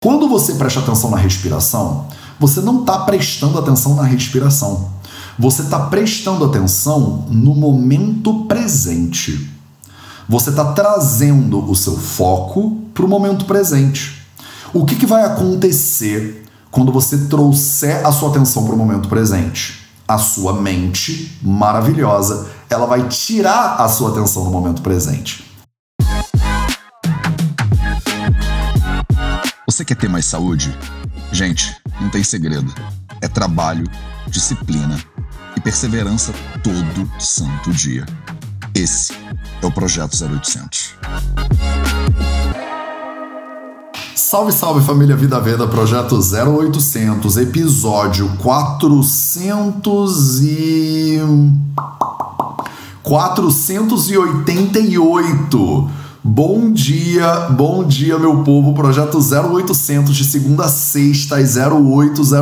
Quando você presta atenção na respiração, você não está prestando atenção na respiração. Você está prestando atenção no momento presente. Você está trazendo o seu foco para o momento presente. O que, que vai acontecer quando você trouxer a sua atenção para o momento presente? A sua mente maravilhosa, ela vai tirar a sua atenção no momento presente. Você quer ter mais saúde? Gente, não tem segredo. É trabalho, disciplina e perseverança todo santo dia. Esse é o Projeto 0800. Salve, salve família Vida Veda, Projeto 0800, episódio 400 e... 488. Bom dia, bom dia, meu povo. Projeto 0800 de segunda a sexta às 0800,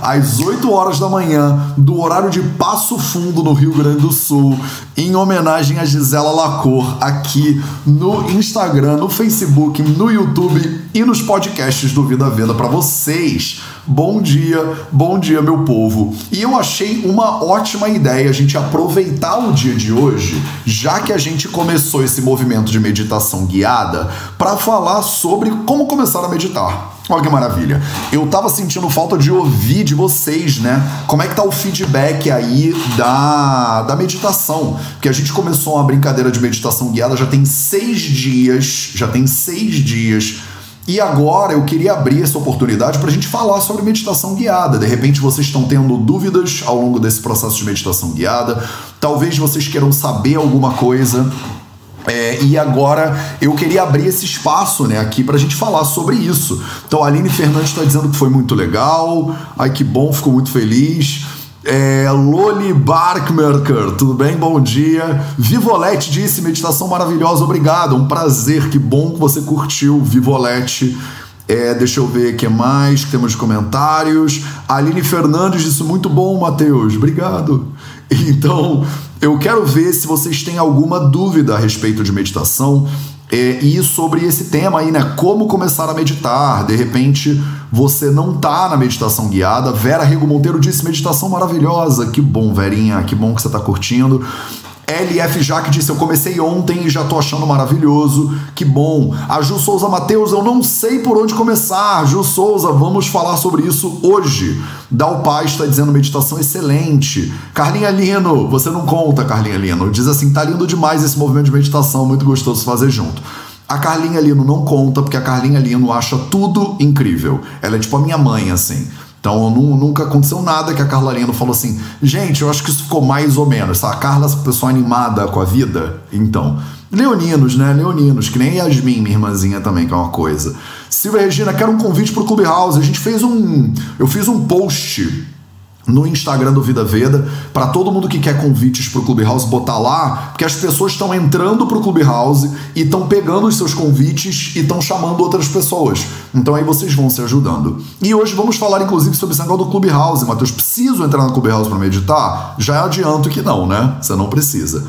às 8 horas da manhã, do horário de Passo Fundo, no Rio Grande do Sul, em homenagem a Gisela Lacor, aqui no Instagram, no Facebook, no YouTube e nos podcasts do Vida Venda para vocês. Bom dia, bom dia, meu povo. E eu achei uma ótima ideia a gente aproveitar o dia de hoje, já que a gente começou esse movimento de meditação guiada, para falar sobre como começar a meditar. Olha que maravilha. Eu tava sentindo falta de ouvir de vocês, né? Como é que tá o feedback aí da, da meditação? Porque a gente começou uma brincadeira de meditação guiada já tem seis dias, já tem seis dias e agora eu queria abrir essa oportunidade para a gente falar sobre meditação guiada. De repente vocês estão tendo dúvidas ao longo desse processo de meditação guiada, talvez vocês queiram saber alguma coisa. É, e agora eu queria abrir esse espaço né, aqui para a gente falar sobre isso. Então a Aline Fernandes está dizendo que foi muito legal. Ai que bom, ficou muito feliz. É, Loli Barkmerker, tudo bem? Bom dia. Vivolete disse: meditação maravilhosa, obrigado. Um prazer, que bom que você curtiu, Vivolete. É, deixa eu ver o que mais que temos comentários. Aline Fernandes disse: muito bom, Matheus, obrigado. Então, eu quero ver se vocês têm alguma dúvida a respeito de meditação. É, e sobre esse tema aí, né? Como começar a meditar. De repente, você não tá na meditação guiada. Vera Rego Monteiro disse meditação maravilhosa. Que bom, Verinha, que bom que você tá curtindo. LF Jaque disse: Eu comecei ontem e já tô achando maravilhoso. Que bom. A Ju Souza Matheus, eu não sei por onde começar. Ju Souza, vamos falar sobre isso hoje. Dal Paz está dizendo meditação excelente. Carlinha Lino, você não conta, Carlinha Lino. Diz assim: tá lindo demais esse movimento de meditação, muito gostoso fazer junto. A Carlinha Lino não conta, porque a Carlinha Lino acha tudo incrível. Ela é tipo a minha mãe, assim. Então nunca aconteceu nada que a Carla Lino falou assim, gente, eu acho que isso ficou mais ou menos. A Carla, pessoa animada com a vida, então. Leoninos, né? Leoninos, que nem Yasmin, minha irmãzinha também, que é uma coisa. Silvia Regina, quero um convite pro Clubhouse. A gente fez um. Eu fiz um post no Instagram do Vida Veda, para todo mundo que quer convites para o Clubhouse botar lá, porque as pessoas estão entrando para o Clubhouse e estão pegando os seus convites e estão chamando outras pessoas. Então aí vocês vão se ajudando. E hoje vamos falar inclusive sobre esse negócio do Clubhouse. Matheus, preciso entrar no Clubhouse para meditar? Já adianto que não, né? Você não precisa.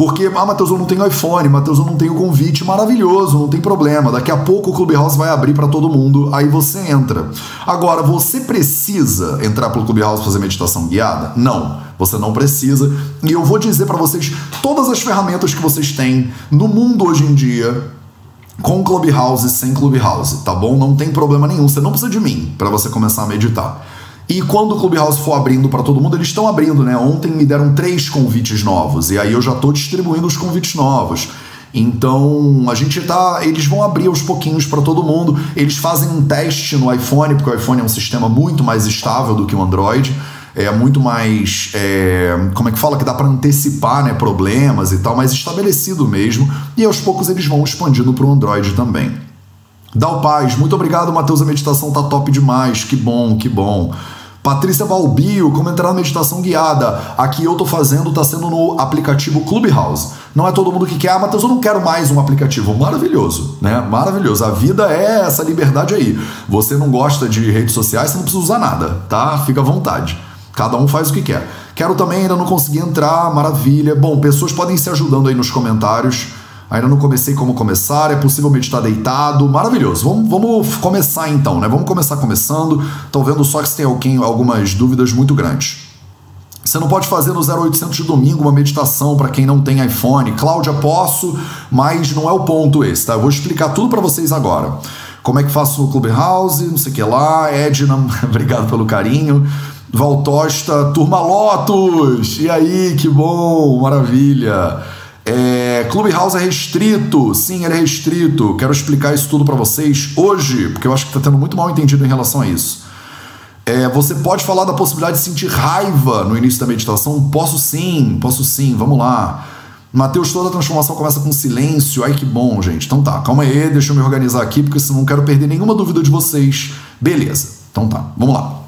Porque, ah, Matheus, eu não tenho iPhone, Matheus, eu não tenho convite, maravilhoso, não tem problema. Daqui a pouco o Clubhouse vai abrir para todo mundo, aí você entra. Agora, você precisa entrar pelo Clubhouse fazer meditação guiada? Não, você não precisa. E eu vou dizer para vocês todas as ferramentas que vocês têm no mundo hoje em dia com Clubhouse, sem Clubhouse, tá bom? Não tem problema nenhum, você não precisa de mim para você começar a meditar. E quando o Clubhouse for abrindo para todo mundo, eles estão abrindo, né? Ontem me deram três convites novos e aí eu já estou distribuindo os convites novos. Então a gente tá. Eles vão abrir aos pouquinhos para todo mundo. Eles fazem um teste no iPhone, porque o iPhone é um sistema muito mais estável do que o Android. É muito mais. É, como é que fala? Que dá para antecipar né, problemas e tal, mais estabelecido mesmo. E aos poucos eles vão expandindo para o Android também. Dá o paz. Muito obrigado, Matheus. A meditação tá top demais. Que bom, que bom. Patrícia Balbio, como entrar na meditação guiada. Aqui eu tô fazendo, tá sendo no aplicativo Clubhouse. Não é todo mundo que quer, ah, Matheus, eu não quero mais um aplicativo. Maravilhoso, né? Maravilhoso. A vida é essa liberdade aí. Você não gosta de redes sociais, você não precisa usar nada, tá? Fica à vontade. Cada um faz o que quer. Quero também, ainda não consegui entrar, maravilha. Bom, pessoas podem se ajudando aí nos comentários. Ainda não comecei como começar, é possível meditar deitado. Maravilhoso. Vamos, vamos começar então, né? Vamos começar começando. Tô vendo só que tem alguém, algumas dúvidas muito grandes. Você não pode fazer no 0800 de domingo uma meditação para quem não tem iPhone. Cláudia, posso, mas não é o ponto esse, tá? Eu vou explicar tudo para vocês agora. Como é que faço no Clubhouse, não sei o que lá. Edna, obrigado pelo carinho. Valtosta, Turma Lotus! E aí, que bom, maravilha! É, Clubhouse é restrito, sim, ele é restrito. Quero explicar isso tudo para vocês hoje, porque eu acho que está tendo muito mal entendido em relação a isso. É, você pode falar da possibilidade de sentir raiva no início da meditação? Posso sim, posso sim, vamos lá. Mateus, toda transformação começa com silêncio. Ai que bom, gente. Então tá, calma aí, deixa eu me organizar aqui, porque senão não quero perder nenhuma dúvida de vocês. Beleza, então tá, vamos lá.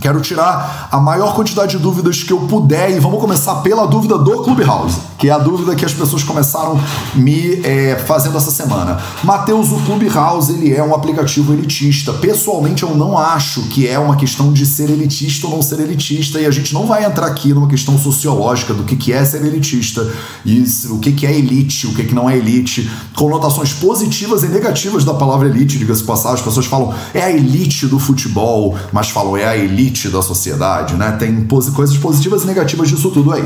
Quero tirar a maior quantidade de dúvidas que eu puder e vamos começar pela dúvida do Clubhouse, que é a dúvida que as pessoas começaram me é, fazendo essa semana. Mateus, o Clubhouse ele é um aplicativo elitista. Pessoalmente, eu não acho que é uma questão de ser elitista ou não ser elitista e a gente não vai entrar aqui numa questão sociológica do que, que é ser elitista e o que, que é elite, o que, que não é elite, conotações positivas e negativas da palavra elite, diga-se passagem. As pessoas falam é a elite do futebol, mas falam é a elite elite da sociedade, né? Tem coisas positivas e negativas disso tudo aí.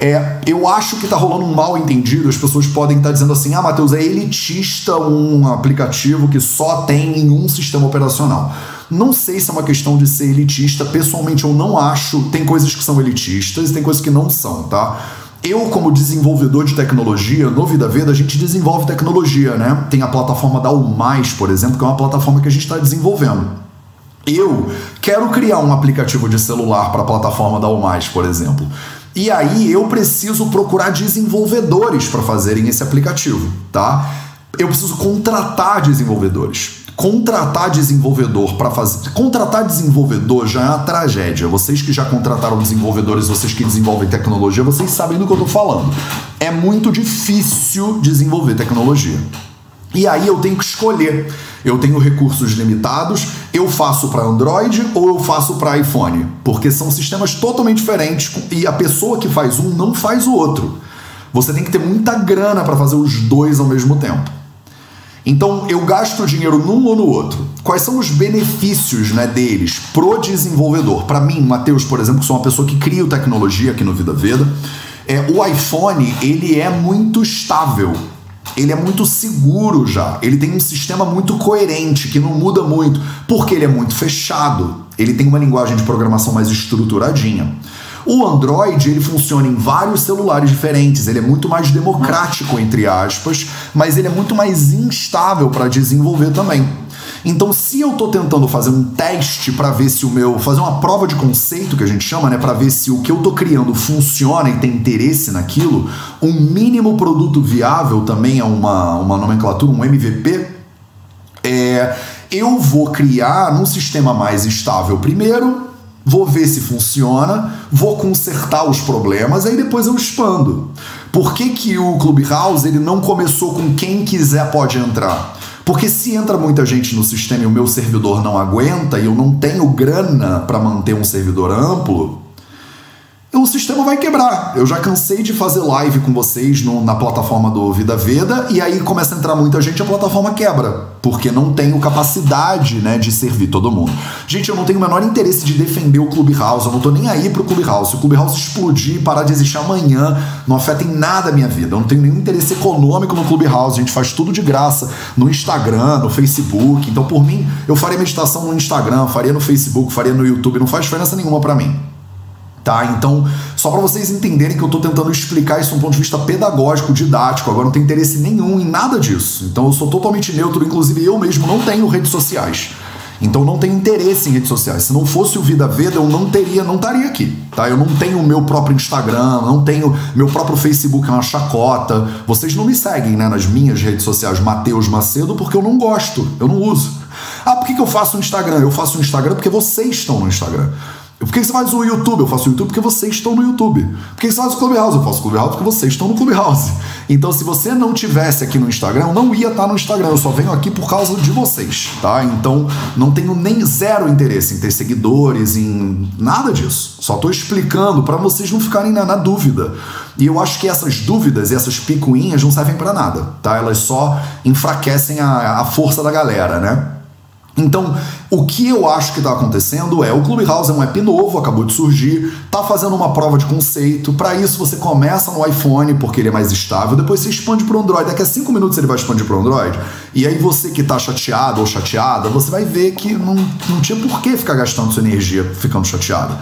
É, eu acho que tá rolando um mal entendido. As pessoas podem estar tá dizendo assim: ah, Matheus, é elitista um aplicativo que só tem em um sistema operacional. Não sei se é uma questão de ser elitista. Pessoalmente, eu não acho. Tem coisas que são elitistas e tem coisas que não são, tá? Eu, como desenvolvedor de tecnologia, no Vida Veda, a gente desenvolve tecnologia, né? Tem a plataforma da UMais, por exemplo, que é uma plataforma que a gente está desenvolvendo. Eu quero criar um aplicativo de celular para a plataforma da Almais, por exemplo. E aí eu preciso procurar desenvolvedores para fazerem esse aplicativo, tá? Eu preciso contratar desenvolvedores. Contratar desenvolvedor para fazer. Contratar desenvolvedor já é uma tragédia. Vocês que já contrataram desenvolvedores, vocês que desenvolvem tecnologia, vocês sabem do que eu estou falando. É muito difícil desenvolver tecnologia. E aí eu tenho que escolher. Eu tenho recursos limitados, eu faço para Android ou eu faço para iPhone, porque são sistemas totalmente diferentes e a pessoa que faz um não faz o outro. Você tem que ter muita grana para fazer os dois ao mesmo tempo. Então eu gasto dinheiro num ou no outro. Quais são os benefícios né, deles pro desenvolvedor? Para mim, Matheus, por exemplo, que sou uma pessoa que cria tecnologia aqui no Vida Veda, é, o iPhone ele é muito estável ele é muito seguro já. Ele tem um sistema muito coerente, que não muda muito, porque ele é muito fechado. Ele tem uma linguagem de programação mais estruturadinha. O Android ele funciona em vários celulares diferentes, ele é muito mais democrático, entre aspas, mas ele é muito mais instável para desenvolver também. Então, se eu estou tentando fazer um teste para ver se o meu. fazer uma prova de conceito que a gente chama, né? Para ver se o que eu estou criando funciona e tem interesse naquilo, um mínimo produto viável também é uma, uma nomenclatura, um MVP. É, eu vou criar num sistema mais estável primeiro, vou ver se funciona, vou consertar os problemas, aí depois eu expando. Por que, que o Clubhouse ele não começou com quem quiser pode entrar? Porque se entra muita gente no sistema e o meu servidor não aguenta e eu não tenho grana para manter um servidor amplo, o sistema vai quebrar. Eu já cansei de fazer live com vocês no, na plataforma do Vida Veda e aí começa a entrar muita gente a plataforma quebra, porque não tenho capacidade né, de servir todo mundo. Gente, eu não tenho o menor interesse de defender o Clubhouse, eu não tô nem aí pro Clubhouse. Se o Clubhouse explodir e parar de existir amanhã, não afeta em nada a minha vida. Eu não tenho nenhum interesse econômico no Clubhouse, a gente faz tudo de graça no Instagram, no Facebook. Então, por mim, eu faria meditação no Instagram, faria no Facebook, faria no YouTube, não faz diferença nenhuma para mim. Tá? Então, só para vocês entenderem que eu estou tentando explicar isso de um ponto de vista pedagógico, didático, agora não tem interesse nenhum em nada disso. Então eu sou totalmente neutro, inclusive eu mesmo não tenho redes sociais. Então não tenho interesse em redes sociais. Se não fosse o Vida Veda, eu não teria, não estaria aqui, tá? Eu não tenho o meu próprio Instagram, não tenho meu próprio Facebook, é uma chacota. Vocês não me seguem, né, nas minhas redes sociais, Mateus Macedo, porque eu não gosto, eu não uso. Ah, por que, que eu faço o Instagram? Eu faço o Instagram porque vocês estão no Instagram. Por que você faz o YouTube? Eu faço o YouTube porque vocês estão no YouTube. Por que você faz o Clubhouse? Eu faço o Clubhouse porque vocês estão no Clubhouse. Então, se você não tivesse aqui no Instagram, não ia estar no Instagram. Eu só venho aqui por causa de vocês, tá? Então, não tenho nem zero interesse em ter seguidores, em nada disso. Só estou explicando para vocês não ficarem na, na dúvida. E eu acho que essas dúvidas e essas picuinhas não servem para nada, tá? Elas só enfraquecem a, a força da galera, né? Então, o que eu acho que está acontecendo é o Clubhouse é um app novo, acabou de surgir, está fazendo uma prova de conceito. Para isso, você começa no iPhone, porque ele é mais estável, depois você expande para o Android. Daqui a cinco minutos ele vai expandir para o Android. E aí, você que está chateado ou chateada, você vai ver que não, não tinha por que ficar gastando sua energia ficando chateado.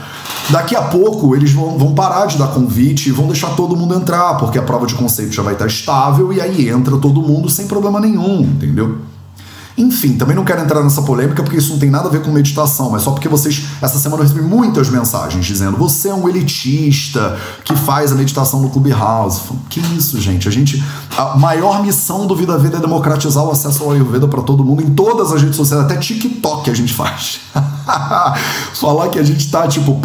Daqui a pouco, eles vão, vão parar de dar convite e vão deixar todo mundo entrar, porque a prova de conceito já vai estar estável e aí entra todo mundo sem problema nenhum, entendeu? Enfim, também não quero entrar nessa polêmica porque isso não tem nada a ver com meditação, mas só porque vocês, essa semana eu recebi muitas mensagens dizendo: você é um elitista que faz a meditação no Clubhouse. Que isso, gente? A gente. A maior missão do Vida Veda é democratizar o acesso ao Ayurveda para todo mundo, em todas as redes sociais, até TikTok a gente faz. Falar que a gente está tipo,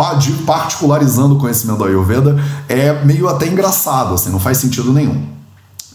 particularizando o conhecimento do Ayurveda é meio até engraçado, assim, não faz sentido nenhum.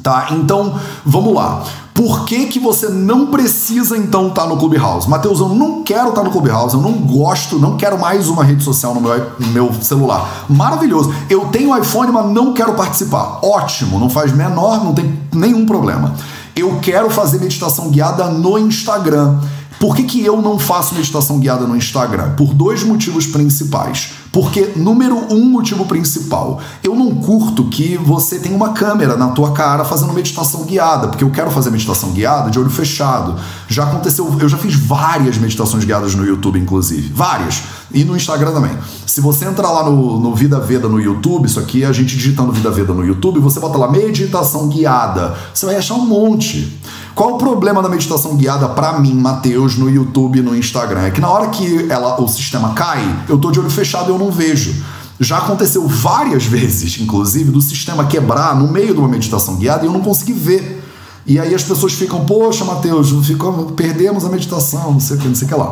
Tá? Então, vamos lá. Por que, que você não precisa então estar tá no Clubhouse? Matheus, eu não quero estar tá no Clubhouse, eu não gosto, não quero mais uma rede social no meu, no meu celular. Maravilhoso. Eu tenho iPhone, mas não quero participar. Ótimo, não faz menor, não tem nenhum problema. Eu quero fazer meditação guiada no Instagram. Por que, que eu não faço meditação guiada no Instagram? Por dois motivos principais. Porque, número um motivo principal, eu não curto que você tenha uma câmera na tua cara fazendo meditação guiada, porque eu quero fazer meditação guiada de olho fechado. Já aconteceu, eu já fiz várias meditações guiadas no YouTube, inclusive. Várias. E no Instagram também. Se você entrar lá no, no Vida Veda no YouTube, isso aqui é a gente digitando Vida Veda no YouTube, você bota lá meditação guiada. Você vai achar um monte. Qual o problema da meditação guiada para mim, Matheus, no YouTube e no Instagram? É que na hora que ela, o sistema cai, eu tô de olho fechado e eu não vejo. Já aconteceu várias vezes, inclusive, do sistema quebrar no meio de uma meditação guiada e eu não consegui ver. E aí as pessoas ficam, poxa, Matheus, perdemos a meditação, não sei o que, não sei o que lá.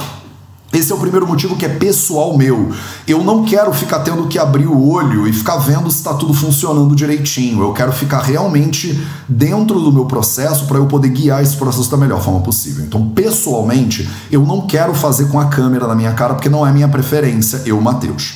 Esse é o primeiro motivo que é pessoal meu. Eu não quero ficar tendo que abrir o olho e ficar vendo se está tudo funcionando direitinho. Eu quero ficar realmente dentro do meu processo para eu poder guiar esse processo da melhor forma possível. Então, pessoalmente, eu não quero fazer com a câmera na minha cara porque não é minha preferência, eu, Matheus.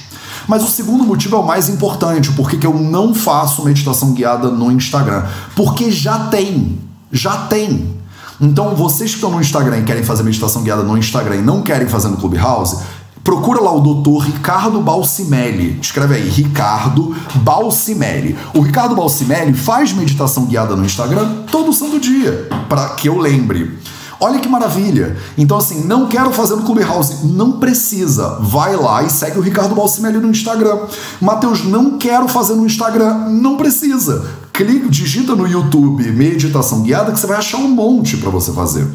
Mas o segundo motivo é o mais importante, porque que eu não faço meditação guiada no Instagram. Porque já tem. Já tem. Então, vocês que estão no Instagram e querem fazer meditação guiada no Instagram e não querem fazer no Clubhouse, procura lá o doutor Ricardo Balsimelli. Escreve aí, Ricardo Balsimelli. O Ricardo Balsimelli faz meditação guiada no Instagram todo santo dia, para que eu lembre. Olha que maravilha. Então, assim, não quero fazer no Clubhouse. Não precisa. Vai lá e segue o Ricardo Balsimelli no Instagram. Matheus, não quero fazer no Instagram. Não precisa. Clica, digita no YouTube meditação guiada que você vai achar um monte para você fazer.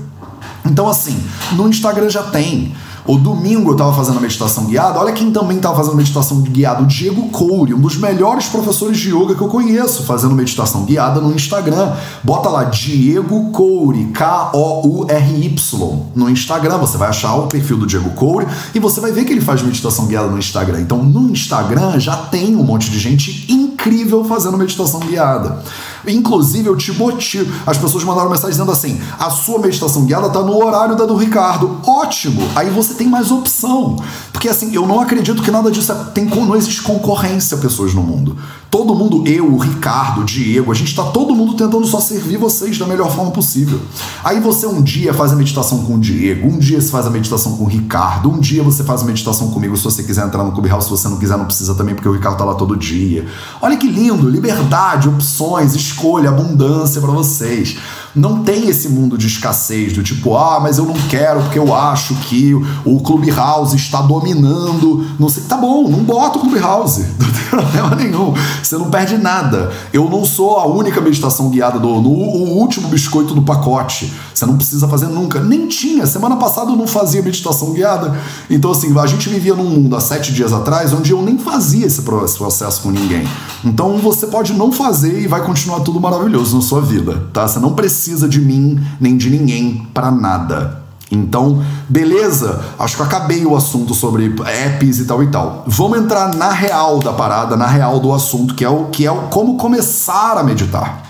Então, assim, no Instagram já tem. O domingo eu estava fazendo a meditação guiada. Olha quem também estava fazendo meditação guiada, o Diego Coure, um dos melhores professores de yoga que eu conheço, fazendo meditação guiada no Instagram. Bota lá Diego Coure, K-O-U-R-Y, no Instagram. Você vai achar o perfil do Diego Coure e você vai ver que ele faz meditação guiada no Instagram. Então, no Instagram já tem um monte de gente incrível fazendo meditação guiada. Inclusive, eu te motivo. As pessoas mandaram mensagem dizendo assim: a sua meditação guiada está no horário da do Ricardo. Ótimo! Aí você tem mais opção. Porque assim, eu não acredito que nada disso é, tem não existe concorrência pessoas no mundo. Todo mundo, eu, o Ricardo, o Diego, a gente está todo mundo tentando só servir vocês da melhor forma possível. Aí você um dia faz a meditação com o Diego, um dia você faz a meditação com o Ricardo, um dia você faz a meditação comigo se você quiser entrar no Clubhouse, se você não quiser, não precisa também, porque o Ricardo tá lá todo dia. Olha que lindo, liberdade, opções, escolha, abundância para vocês. Não tem esse mundo de escassez do tipo, ah, mas eu não quero porque eu acho que o Clubhouse está dominando. Não sei. Tá bom, não bota o Clubhouse. Não tem problema nenhum. Você não perde nada. Eu não sou a única meditação guiada do no, o último biscoito do pacote. Você não precisa fazer nunca. Nem tinha. Semana passada eu não fazia meditação guiada. Então, assim, a gente vivia num mundo há sete dias atrás onde eu nem fazia esse processo com ninguém. Então você pode não fazer e vai continuar tudo maravilhoso na sua vida, tá? Você não precisa precisa de mim nem de ninguém para nada. Então, beleza? Acho que acabei o assunto sobre apps e tal e tal. Vamos entrar na real da parada, na real do assunto, que é o que é o como começar a meditar.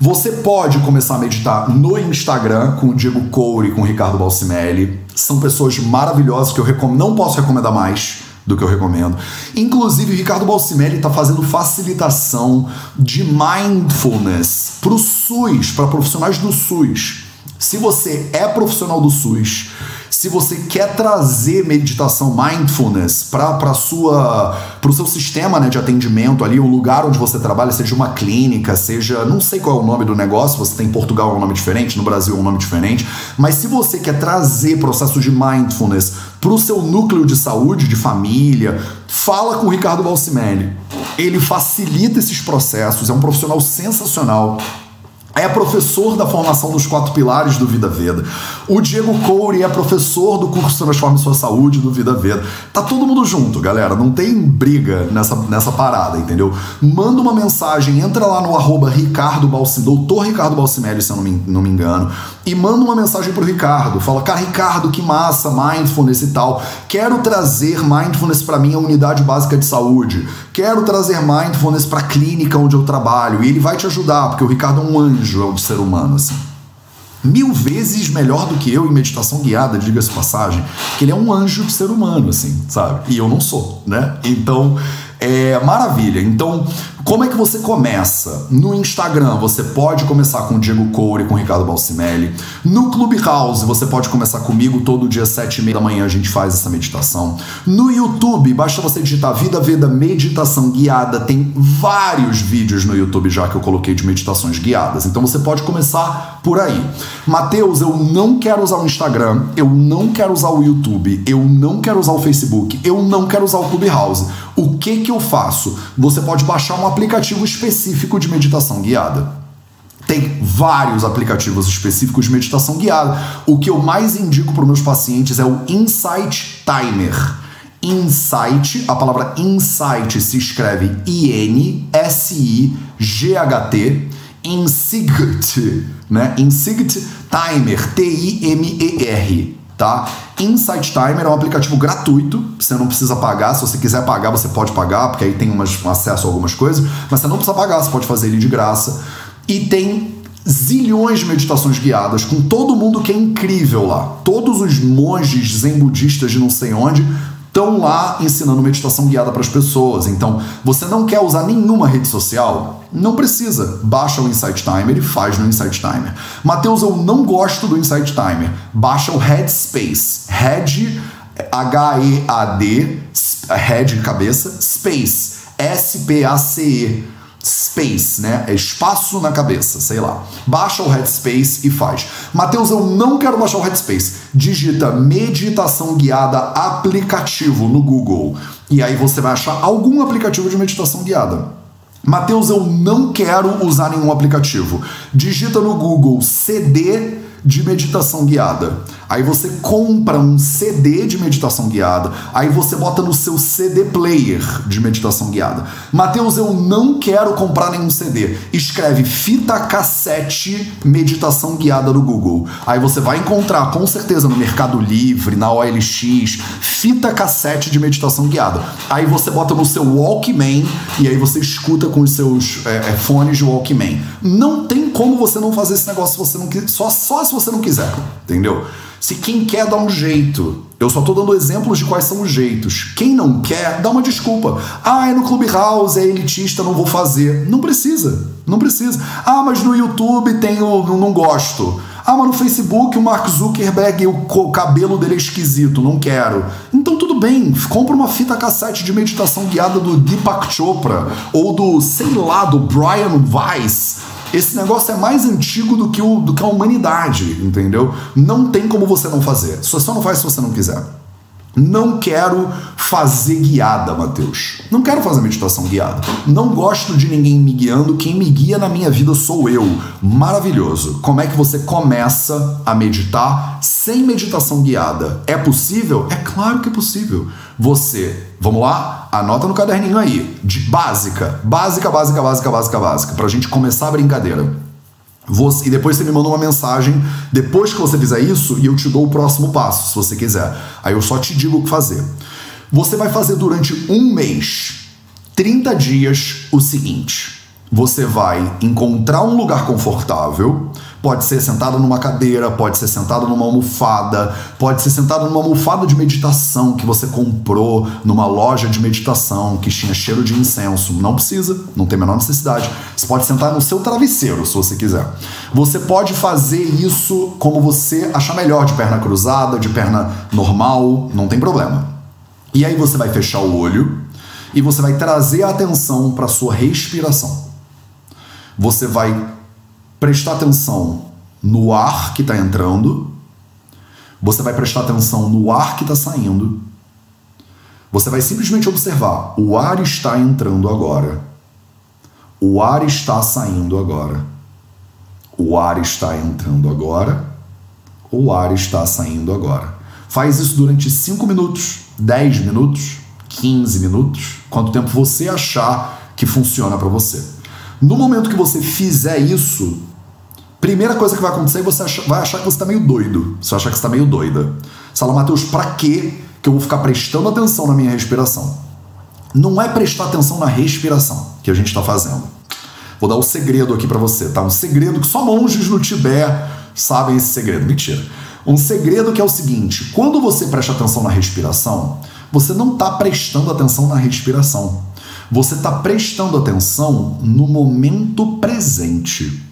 Você pode começar a meditar no Instagram com o Diego Coure e com o Ricardo Balsimelli. São pessoas maravilhosas que eu não posso recomendar mais do que eu recomendo. Inclusive, Ricardo Balsimelli está fazendo facilitação de mindfulness para o SUS, para profissionais do SUS. Se você é profissional do SUS, se você quer trazer meditação mindfulness para sua para o seu sistema né, de atendimento ali, o lugar onde você trabalha, seja uma clínica, seja não sei qual é o nome do negócio, você tem em Portugal um nome diferente, no Brasil um nome diferente, mas se você quer trazer processo de mindfulness para o seu núcleo de saúde, de família, fala com o Ricardo Balsimelli. Ele facilita esses processos, é um profissional sensacional é professor da formação dos quatro pilares do Vida Veda. O Diego Coure é professor do curso Transforme Sua Saúde do Vida Veda. Tá todo mundo junto, galera. Não tem briga nessa, nessa parada, entendeu? Manda uma mensagem, entra lá no arroba Ricardo doutor Ricardo Balsimelli, se eu não me, não me engano, e manda uma mensagem pro Ricardo. Fala, cara, Ricardo, que massa, mindfulness e tal. Quero trazer mindfulness para minha unidade básica de saúde. Quero trazer mindfulness para a clínica onde eu trabalho. E ele vai te ajudar, porque o Ricardo é um anjo, é um ser humano, assim. Mil vezes melhor do que eu em meditação guiada, diga-se passagem, que ele é um anjo de ser humano, assim, sabe? E eu não sou, né? Então, é maravilha. Então, como é que você começa? No Instagram, você pode começar com o Diego Coure com o Ricardo Balsimelli. No Clubhouse, você pode começar comigo todo dia, sete e meia da manhã, a gente faz essa meditação. No YouTube, basta você digitar Vida Veda Meditação Guiada. Tem vários vídeos no YouTube já que eu coloquei de meditações guiadas. Então você pode começar por aí. Mateus, eu não quero usar o Instagram, eu não quero usar o YouTube, eu não quero usar o Facebook, eu não quero usar o Clubhouse. O que que eu faço? Você pode baixar um aplicativo específico de meditação guiada. Tem vários aplicativos específicos de meditação guiada. O que eu mais indico para os meus pacientes é o Insight Timer. Insight, a palavra insight se escreve I-N-S-I-G-H-T, Insight, né? Insight Timer, T-I-M-E-R tá? Insight Timer é um aplicativo gratuito, você não precisa pagar. Se você quiser pagar, você pode pagar, porque aí tem umas, um acesso a algumas coisas, mas você não precisa pagar, você pode fazer ele de graça. E tem zilhões de meditações guiadas com todo mundo que é incrível lá. Todos os monges zen budistas de não sei onde estão lá ensinando meditação guiada para as pessoas. Então, você não quer usar nenhuma rede social? Não precisa. Baixa o Insight Timer e faz no Insight Timer. Mateus, eu não gosto do Insight Timer. Baixa o Headspace. Head, H-E-A-D, Head cabeça, Space, S-P-A-C-E space, né? É espaço na cabeça, sei lá. Baixa o Headspace e faz. Mateus, eu não quero baixar o Headspace. Digita meditação guiada aplicativo no Google. E aí você vai achar algum aplicativo de meditação guiada. Mateus, eu não quero usar nenhum aplicativo. Digita no Google CD de meditação guiada. Aí você compra um CD de meditação guiada, aí você bota no seu CD player de meditação guiada. Mateus, eu não quero comprar nenhum CD. Escreve fita cassete meditação guiada no Google. Aí você vai encontrar com certeza no Mercado Livre, na OLX, fita cassete de meditação guiada. Aí você bota no seu Walkman e aí você escuta com os seus é, é, fones de Walkman. Não tem como você não fazer esse negócio se você não só, só se você não quiser, entendeu? Se quem quer dá um jeito. Eu só estou dando exemplos de quais são os jeitos. Quem não quer, dá uma desculpa. Ah, é no Clubhouse, é elitista, não vou fazer. Não precisa. Não precisa. Ah, mas no YouTube tem o não gosto. Ah, mas no Facebook o Mark Zuckerberg, o cabelo dele é esquisito, não quero. Então tudo bem, compra uma fita cassete de meditação guiada do Deepak Chopra ou do, sei lá, do Brian Weiss esse negócio é mais antigo do que, o, do que a humanidade, entendeu? Não tem como você não fazer. Você só não faz se você não quiser. Não quero fazer guiada, Mateus. Não quero fazer meditação guiada. Não gosto de ninguém me guiando. Quem me guia na minha vida sou eu. Maravilhoso. Como é que você começa a meditar sem meditação guiada? É possível? É claro que é possível. Você, vamos lá? Anota no caderninho aí. De básica. Básica, básica, básica, básica, básica. Pra gente começar a brincadeira. Você, e depois você me manda uma mensagem depois que você fizer isso e eu te dou o próximo passo, se você quiser. Aí eu só te digo o que fazer. Você vai fazer durante um mês, 30 dias, o seguinte: você vai encontrar um lugar confortável, Pode ser sentado numa cadeira, pode ser sentado numa almofada, pode ser sentado numa almofada de meditação que você comprou numa loja de meditação que tinha cheiro de incenso. Não precisa, não tem a menor necessidade. Você pode sentar no seu travesseiro, se você quiser. Você pode fazer isso como você achar melhor, de perna cruzada, de perna normal, não tem problema. E aí você vai fechar o olho e você vai trazer a atenção para sua respiração. Você vai prestar atenção no ar que está entrando, você vai prestar atenção no ar que está saindo. Você vai simplesmente observar: o ar está entrando agora, o ar está saindo agora, o ar está entrando agora, o ar está saindo agora. Faz isso durante 5 minutos, 10 minutos, 15 minutos, quanto tempo você achar que funciona para você. No momento que você fizer isso, primeira coisa que vai acontecer, você vai achar que você está meio doido. Você vai achar que você está meio doida. Você fala, Matheus, para que eu vou ficar prestando atenção na minha respiração? Não é prestar atenção na respiração que a gente está fazendo. Vou dar um segredo aqui para você, tá? Um segredo que só monges no Tibete sabem esse segredo. Mentira. Um segredo que é o seguinte: quando você presta atenção na respiração, você não está prestando atenção na respiração. Você está prestando atenção no momento presente.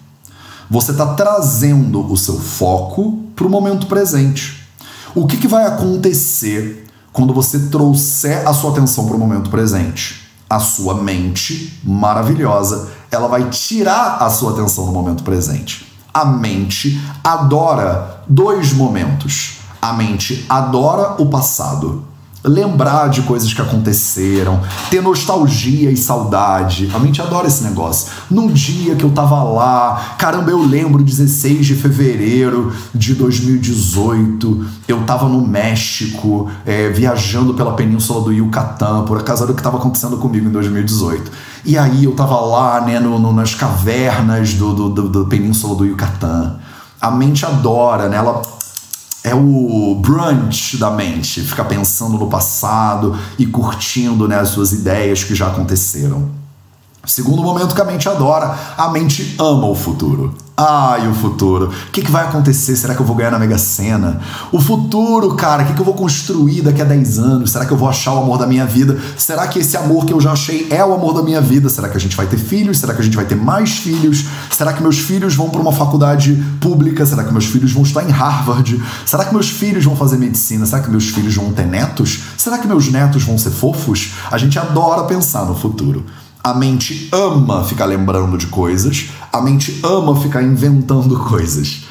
Você está trazendo o seu foco para o momento presente. O que, que vai acontecer quando você trouxer a sua atenção para o momento presente? A sua mente maravilhosa, ela vai tirar a sua atenção no momento presente. A mente adora dois momentos. A mente adora o passado lembrar de coisas que aconteceram, ter nostalgia e saudade. A mente adora esse negócio. Num dia que eu tava lá, caramba, eu lembro 16 de fevereiro de 2018, eu tava no México, é, viajando pela península do Yucatán, por causa do que estava acontecendo comigo em 2018. E aí eu tava lá, né, no, no nas cavernas do, do, do, do península do Yucatán. A mente adora, né? Ela é o brunch da mente, ficar pensando no passado e curtindo né, as suas ideias que já aconteceram. Segundo momento que a mente adora, a mente ama o futuro. Ai, o futuro. O que, que vai acontecer? Será que eu vou ganhar na Mega Sena? O futuro, cara, o que, que eu vou construir daqui a 10 anos? Será que eu vou achar o amor da minha vida? Será que esse amor que eu já achei é o amor da minha vida? Será que a gente vai ter filhos? Será que a gente vai ter mais filhos? Será que meus filhos vão para uma faculdade pública? Será que meus filhos vão estar em Harvard? Será que meus filhos vão fazer medicina? Será que meus filhos vão ter netos? Será que meus netos vão ser fofos? A gente adora pensar no futuro. A mente ama ficar lembrando de coisas, a mente ama ficar inventando coisas.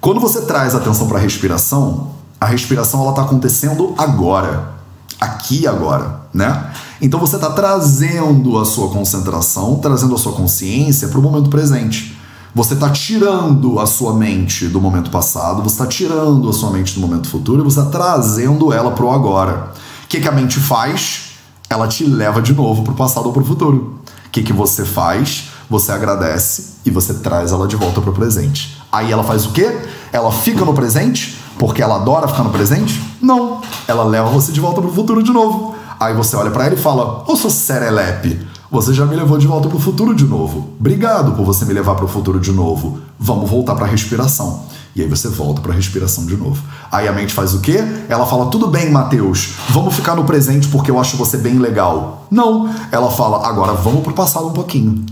Quando você traz atenção para a respiração, a respiração ela está acontecendo agora, aqui agora, né? Então você está trazendo a sua concentração, trazendo a sua consciência para o momento presente. Você está tirando a sua mente do momento passado, você está tirando a sua mente do momento futuro e você está trazendo ela para o agora. O que, que a mente faz? ela te leva de novo para o passado ou para o futuro. O que, que você faz? Você agradece e você traz ela de volta para o presente. Aí ela faz o quê? Ela fica no presente porque ela adora ficar no presente? Não. Ela leva você de volta para o futuro de novo. Aí você olha para ela e fala: Ô, sou serelepe, você já me levou de volta para o futuro de novo. Obrigado por você me levar para o futuro de novo. Vamos voltar para a respiração. E aí você volta para a respiração de novo. Aí a mente faz o quê? Ela fala: "Tudo bem, Mateus. Vamos ficar no presente porque eu acho você bem legal". Não. Ela fala: "Agora vamos pro passado um pouquinho".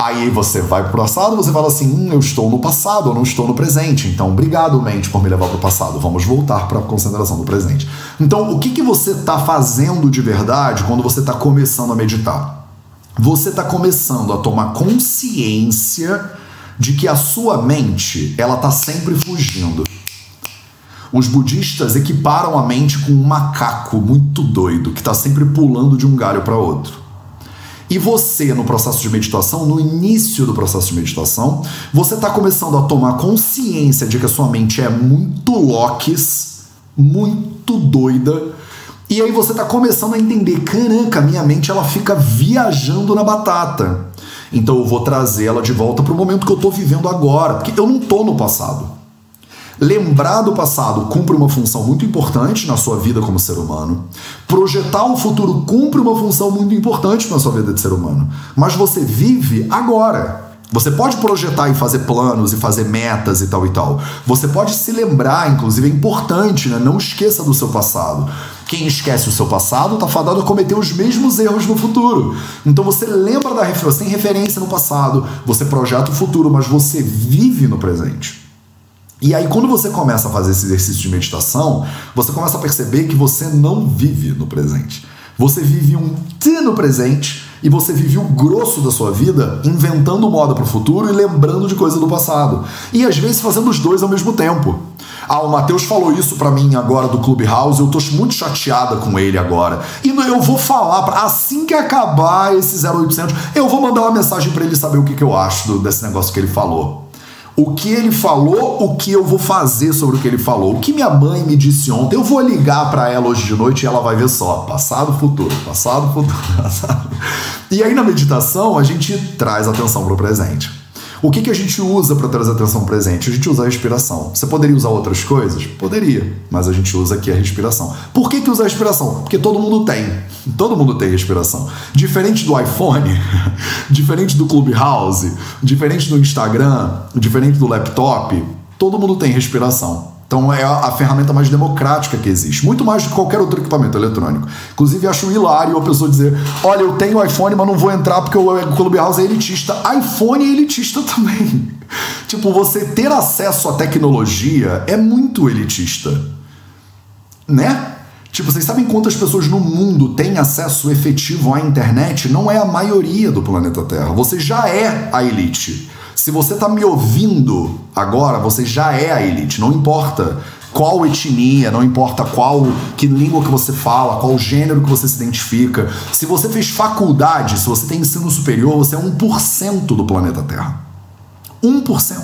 Aí você vai pro passado, você fala assim: hum, eu estou no passado, eu não estou no presente. Então, obrigado, mente, por me levar pro passado. Vamos voltar para a concentração do presente. Então, o que, que você está fazendo de verdade quando você está começando a meditar? Você está começando a tomar consciência de que a sua mente ela está sempre fugindo. Os budistas equiparam a mente com um macaco muito doido que está sempre pulando de um galho para outro. E você, no processo de meditação, no início do processo de meditação, você está começando a tomar consciência de que a sua mente é muito loques, muito doida, e aí você está começando a entender, caraca, minha mente ela fica viajando na batata. Então eu vou trazer ela de volta para o momento que eu estou vivendo agora, porque eu não estou no passado. Lembrar do passado cumpre uma função muito importante na sua vida como ser humano. Projetar o futuro cumpre uma função muito importante na sua vida de ser humano. Mas você vive agora. Você pode projetar e fazer planos e fazer metas e tal e tal. Você pode se lembrar, inclusive é importante, né? Não esqueça do seu passado. Quem esquece o seu passado está fadado a cometer os mesmos erros no futuro. Então você lembra da referência, tem referência no passado, você projeta o futuro, mas você vive no presente. E aí, quando você começa a fazer esse exercício de meditação, você começa a perceber que você não vive no presente. Você vive um T no presente e você vive o grosso da sua vida inventando moda para o futuro e lembrando de coisa do passado. E às vezes fazendo os dois ao mesmo tempo. Ah, o Matheus falou isso para mim agora do Clubhouse, eu tô muito chateada com ele agora. E eu vou falar, pra, assim que acabar esse 0800, eu vou mandar uma mensagem para ele saber o que, que eu acho desse negócio que ele falou o que ele falou, o que eu vou fazer sobre o que ele falou. O que minha mãe me disse ontem, eu vou ligar para ela hoje de noite e ela vai ver só, passado, futuro, passado, futuro, passado. E aí na meditação a gente traz atenção para o presente. O que, que a gente usa para trazer atenção presente? A gente usa a respiração. Você poderia usar outras coisas? Poderia, mas a gente usa aqui a respiração. Por que, que usa a respiração? Porque todo mundo tem. Todo mundo tem respiração. Diferente do iPhone, diferente do Clubhouse, diferente do Instagram, diferente do laptop, todo mundo tem respiração. Então é a, ferramenta mais democrática que existe, muito mais do que qualquer outro equipamento eletrônico. Inclusive acho hilário a pessoa dizer: "Olha, eu tenho iPhone, mas não vou entrar porque o Clubhouse é elitista". iPhone é elitista também. tipo, você ter acesso à tecnologia é muito elitista. Né? Tipo, vocês sabem quantas pessoas no mundo têm acesso efetivo à internet? Não é a maioria do planeta Terra. Você já é a elite. Se você está me ouvindo agora, você já é a elite, não importa qual etnia, não importa qual que língua que você fala, qual gênero que você se identifica. Se você fez faculdade, se você tem ensino superior, você é 1% do planeta Terra. 1%.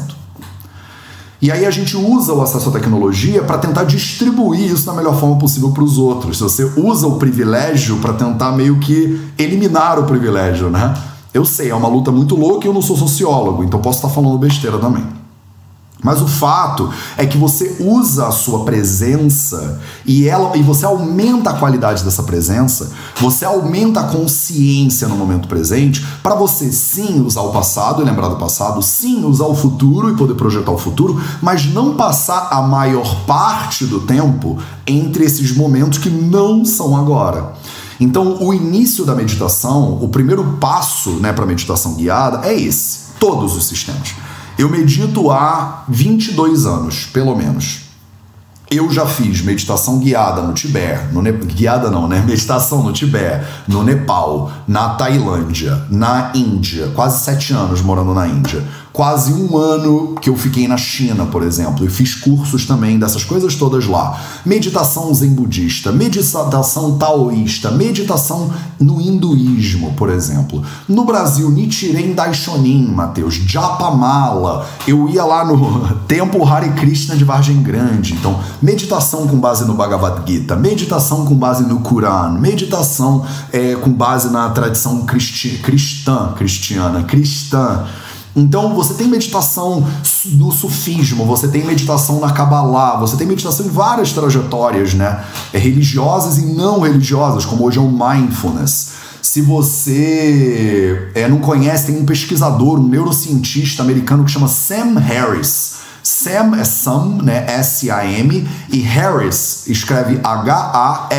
E aí a gente usa o acesso à tecnologia para tentar distribuir isso da melhor forma possível para os outros. Se você usa o privilégio para tentar meio que eliminar o privilégio, né? Eu sei, é uma luta muito louca e eu não sou sociólogo, então posso estar falando besteira também. Mas o fato é que você usa a sua presença e ela e você aumenta a qualidade dessa presença, você aumenta a consciência no momento presente para você sim usar o passado e lembrar do passado, sim usar o futuro e poder projetar o futuro, mas não passar a maior parte do tempo entre esses momentos que não são agora. Então, o início da meditação, o primeiro passo né, para a meditação guiada é esse: todos os sistemas. Eu medito há 22 anos, pelo menos. Eu já fiz meditação guiada no Tibete, no ne... guiada não, né? Meditação no Tibete, no Nepal, na Tailândia, na Índia, quase sete anos morando na Índia quase um ano que eu fiquei na China, por exemplo, e fiz cursos também dessas coisas todas lá. Meditação zen budista, meditação taoísta, meditação no hinduísmo, por exemplo. No Brasil, Nichiren Daishonin, Mateus, Japamala. Eu ia lá no Templo Hare Krishna de Vargem Grande. Então, meditação com base no Bhagavad Gita, meditação com base no Quran, meditação é, com base na tradição cristi cristã, cristiana, cristã. Então você tem meditação do sufismo, você tem meditação na Kabbalah, você tem meditação em várias trajetórias, né? É, religiosas e não religiosas, como hoje é o mindfulness. Se você é, não conhece, tem um pesquisador, um neurocientista americano que chama Sam Harris. Sam é Sam, né? S-A-M, e Harris escreve H-A-R-R-I-S.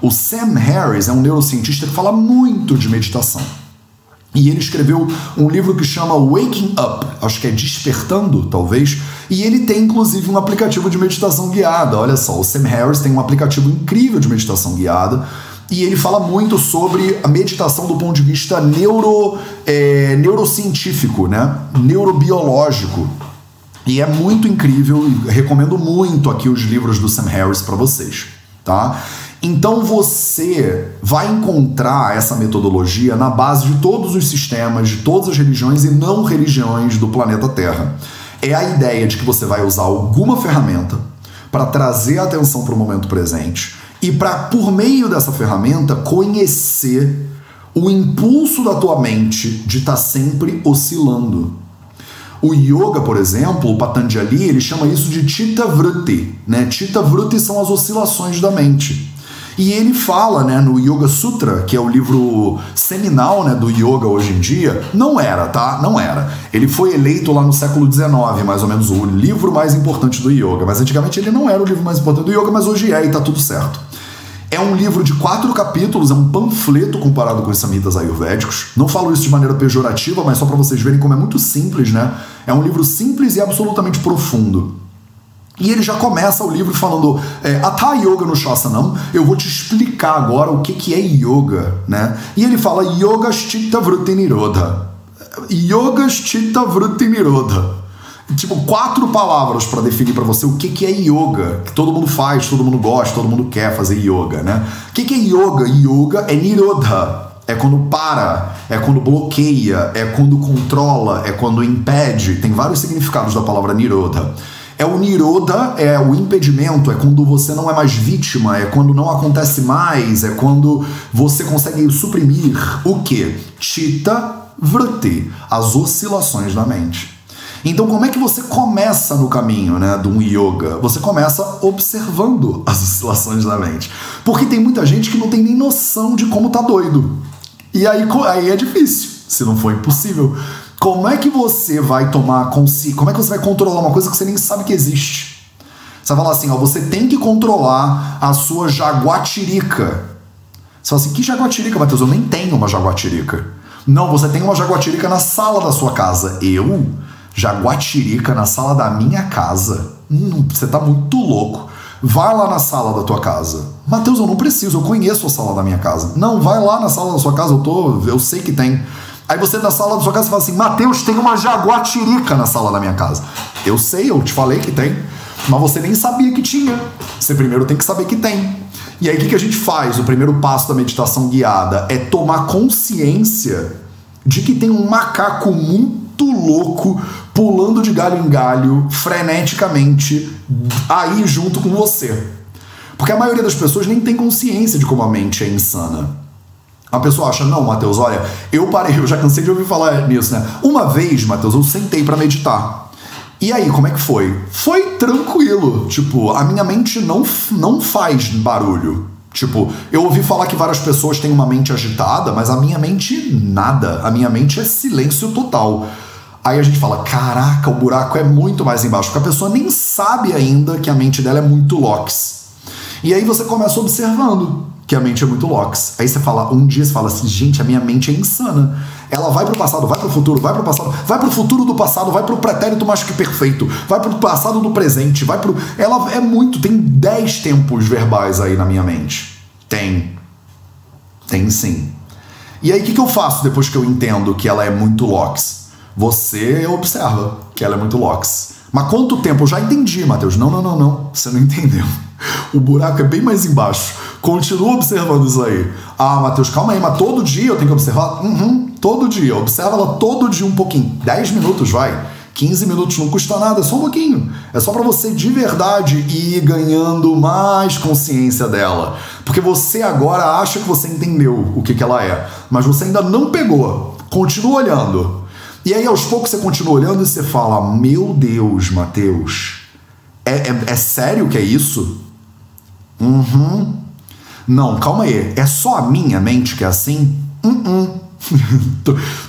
O Sam Harris é um neurocientista que fala muito de meditação. E ele escreveu um livro que chama Waking Up, acho que é Despertando, talvez. E ele tem inclusive um aplicativo de meditação guiada. Olha só, o Sam Harris tem um aplicativo incrível de meditação guiada. E ele fala muito sobre a meditação do ponto de vista neuro, é, neurocientífico, né? neurobiológico. E é muito incrível, recomendo muito aqui os livros do Sam Harris para vocês, tá? Então você vai encontrar essa metodologia na base de todos os sistemas, de todas as religiões e não religiões do planeta Terra. É a ideia de que você vai usar alguma ferramenta para trazer a atenção para o momento presente e para, por meio dessa ferramenta, conhecer o impulso da tua mente de estar tá sempre oscilando. O yoga, por exemplo, o Patanjali, ele chama isso de Chitta Vritti. Né? Chitta Vritti são as oscilações da mente. E ele fala, né, no Yoga Sutra, que é o livro seminal, né, do yoga hoje em dia, não era, tá? Não era. Ele foi eleito lá no século XIX, mais ou menos, o livro mais importante do yoga. Mas antigamente ele não era o livro mais importante do yoga, mas hoje é e tá tudo certo. É um livro de quatro capítulos, é um panfleto comparado com os samhitas ayurvédicos. Não falo isso de maneira pejorativa, mas só para vocês verem como é muito simples, né? É um livro simples e absolutamente profundo. E ele já começa o livro falando é, Atha Yoga no Shasanam, eu vou te explicar agora o que, que é yoga, né? E ele fala Yoga Chitta Vritti Nirodha. Yoga Chitta Vritti Nirodha. Tipo, quatro palavras para definir para você o que, que é yoga, que todo mundo faz, todo mundo gosta, todo mundo quer fazer yoga, né? O que, que é yoga? Yoga é Nirodha. É quando para, é quando bloqueia, é quando controla, é quando impede. Tem vários significados da palavra Nirodha. É o niroda, é o impedimento, é quando você não é mais vítima, é quando não acontece mais, é quando você consegue suprimir o que? Chitta vritti, as oscilações da mente. Então, como é que você começa no caminho né, de um yoga? Você começa observando as oscilações da mente. Porque tem muita gente que não tem nem noção de como tá doido. E aí, aí é difícil, se não for impossível. Como é que você vai tomar consciência? Como é que você vai controlar uma coisa que você nem sabe que existe? Você vai falar assim, ó, você tem que controlar a sua jaguatirica. Você fala assim, que jaguatirica, Matheus? Eu nem tenho uma jaguatirica. Não, você tem uma jaguatirica na sala da sua casa. Eu? Jaguatirica na sala da minha casa? Hum, você tá muito louco. Vai lá na sala da tua casa. Matheus, eu não preciso, eu conheço a sala da minha casa. Não, vai lá na sala da sua casa, eu tô, eu sei que tem. Aí você na sala da sua casa fala assim: Mateus, tem uma jaguatirica na sala da minha casa. Eu sei, eu te falei que tem. Mas você nem sabia que tinha. Você primeiro tem que saber que tem. E aí o que, que a gente faz? O primeiro passo da meditação guiada é tomar consciência de que tem um macaco muito louco pulando de galho em galho, freneticamente, aí junto com você. Porque a maioria das pessoas nem tem consciência de como a mente é insana. A pessoa acha, não, Mateus, olha, eu parei, eu já cansei de ouvir falar nisso, né? Uma vez, Mateus, eu sentei para meditar. E aí, como é que foi? Foi tranquilo. Tipo, a minha mente não, não faz barulho. Tipo, eu ouvi falar que várias pessoas têm uma mente agitada, mas a minha mente nada. A minha mente é silêncio total. Aí a gente fala: caraca, o buraco é muito mais embaixo, porque a pessoa nem sabe ainda que a mente dela é muito lox. E aí você começa observando que a mente é muito lox. Aí você fala, um dia você fala assim, gente, a minha mente é insana. Ela vai pro passado, vai pro futuro, vai pro passado, vai pro futuro do passado, vai pro pretérito mais que perfeito, vai pro passado do presente, vai pro. Ela é muito, tem 10 tempos verbais aí na minha mente. Tem. Tem sim. E aí o que, que eu faço depois que eu entendo que ela é muito lox? Você observa que ela é muito lox. Mas quanto tempo? Eu já entendi, Matheus. Não, não, não, não. Você não entendeu. O buraco é bem mais embaixo. Continua observando isso aí. Ah, Matheus, calma aí, mas todo dia eu tenho que observar? Uhum, todo dia. Observa ela todo dia um pouquinho. 10 minutos, vai. 15 minutos não custa nada, é só um pouquinho. É só para você de verdade ir ganhando mais consciência dela. Porque você agora acha que você entendeu o que, que ela é, mas você ainda não pegou. Continua olhando. E aí, aos poucos, você continua olhando e você fala: Meu Deus, Mateus, é, é, é sério que é isso? Uhum. Não, calma aí. É só a minha mente que é assim? Uhum.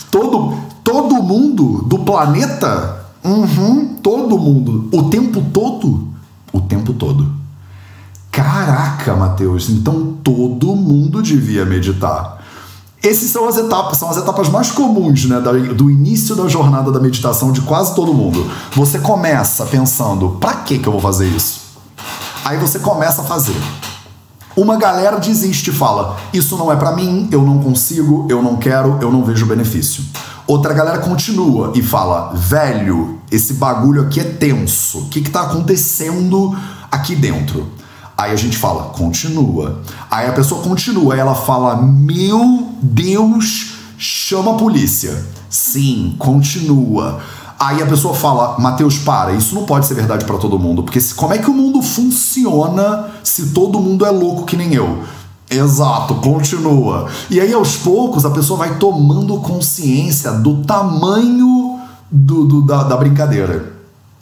todo, todo mundo do planeta? Uhum. Todo mundo. O tempo todo? O tempo todo. Caraca, Mateus, então todo mundo devia meditar. Essas são as etapas, são as etapas mais comuns né, do início da jornada da meditação de quase todo mundo. Você começa pensando, para que eu vou fazer isso? Aí você começa a fazer. Uma galera desiste e fala: Isso não é para mim, eu não consigo, eu não quero, eu não vejo benefício. Outra galera continua e fala: Velho, esse bagulho aqui é tenso. O que, que tá acontecendo aqui dentro? Aí a gente fala: Continua. Aí a pessoa continua ela fala: Meu Deus, chama a polícia. Sim, continua. Aí a pessoa fala, Mateus, para, isso não pode ser verdade para todo mundo, porque se, como é que o mundo funciona se todo mundo é louco que nem eu? Exato, continua. E aí aos poucos a pessoa vai tomando consciência do tamanho do, do da, da brincadeira.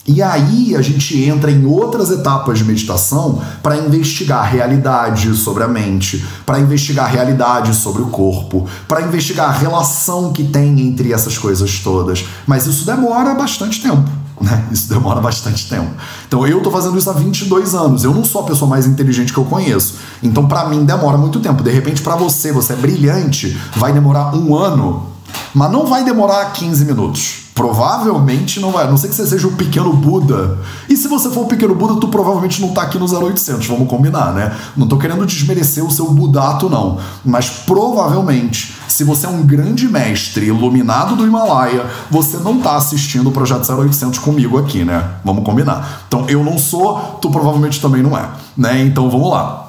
E aí a gente entra em outras etapas de meditação para investigar a realidade sobre a mente, para investigar a realidade sobre o corpo, para investigar a relação que tem entre essas coisas todas. Mas isso demora bastante tempo. Né? Isso demora bastante tempo. Então eu tô fazendo isso há 22 anos. Eu não sou a pessoa mais inteligente que eu conheço. Então para mim demora muito tempo. De repente para você, você é brilhante, vai demorar um ano, mas não vai demorar 15 minutos. Provavelmente não vai, a não sei que você seja o pequeno Buda. E se você for o pequeno Buda, tu provavelmente não tá aqui no 0800, vamos combinar, né? Não tô querendo desmerecer o seu budato, não. Mas provavelmente, se você é um grande mestre iluminado do Himalaia, você não tá assistindo o Projeto 0800 comigo aqui, né? Vamos combinar. Então eu não sou, tu provavelmente também não é, né? Então vamos lá.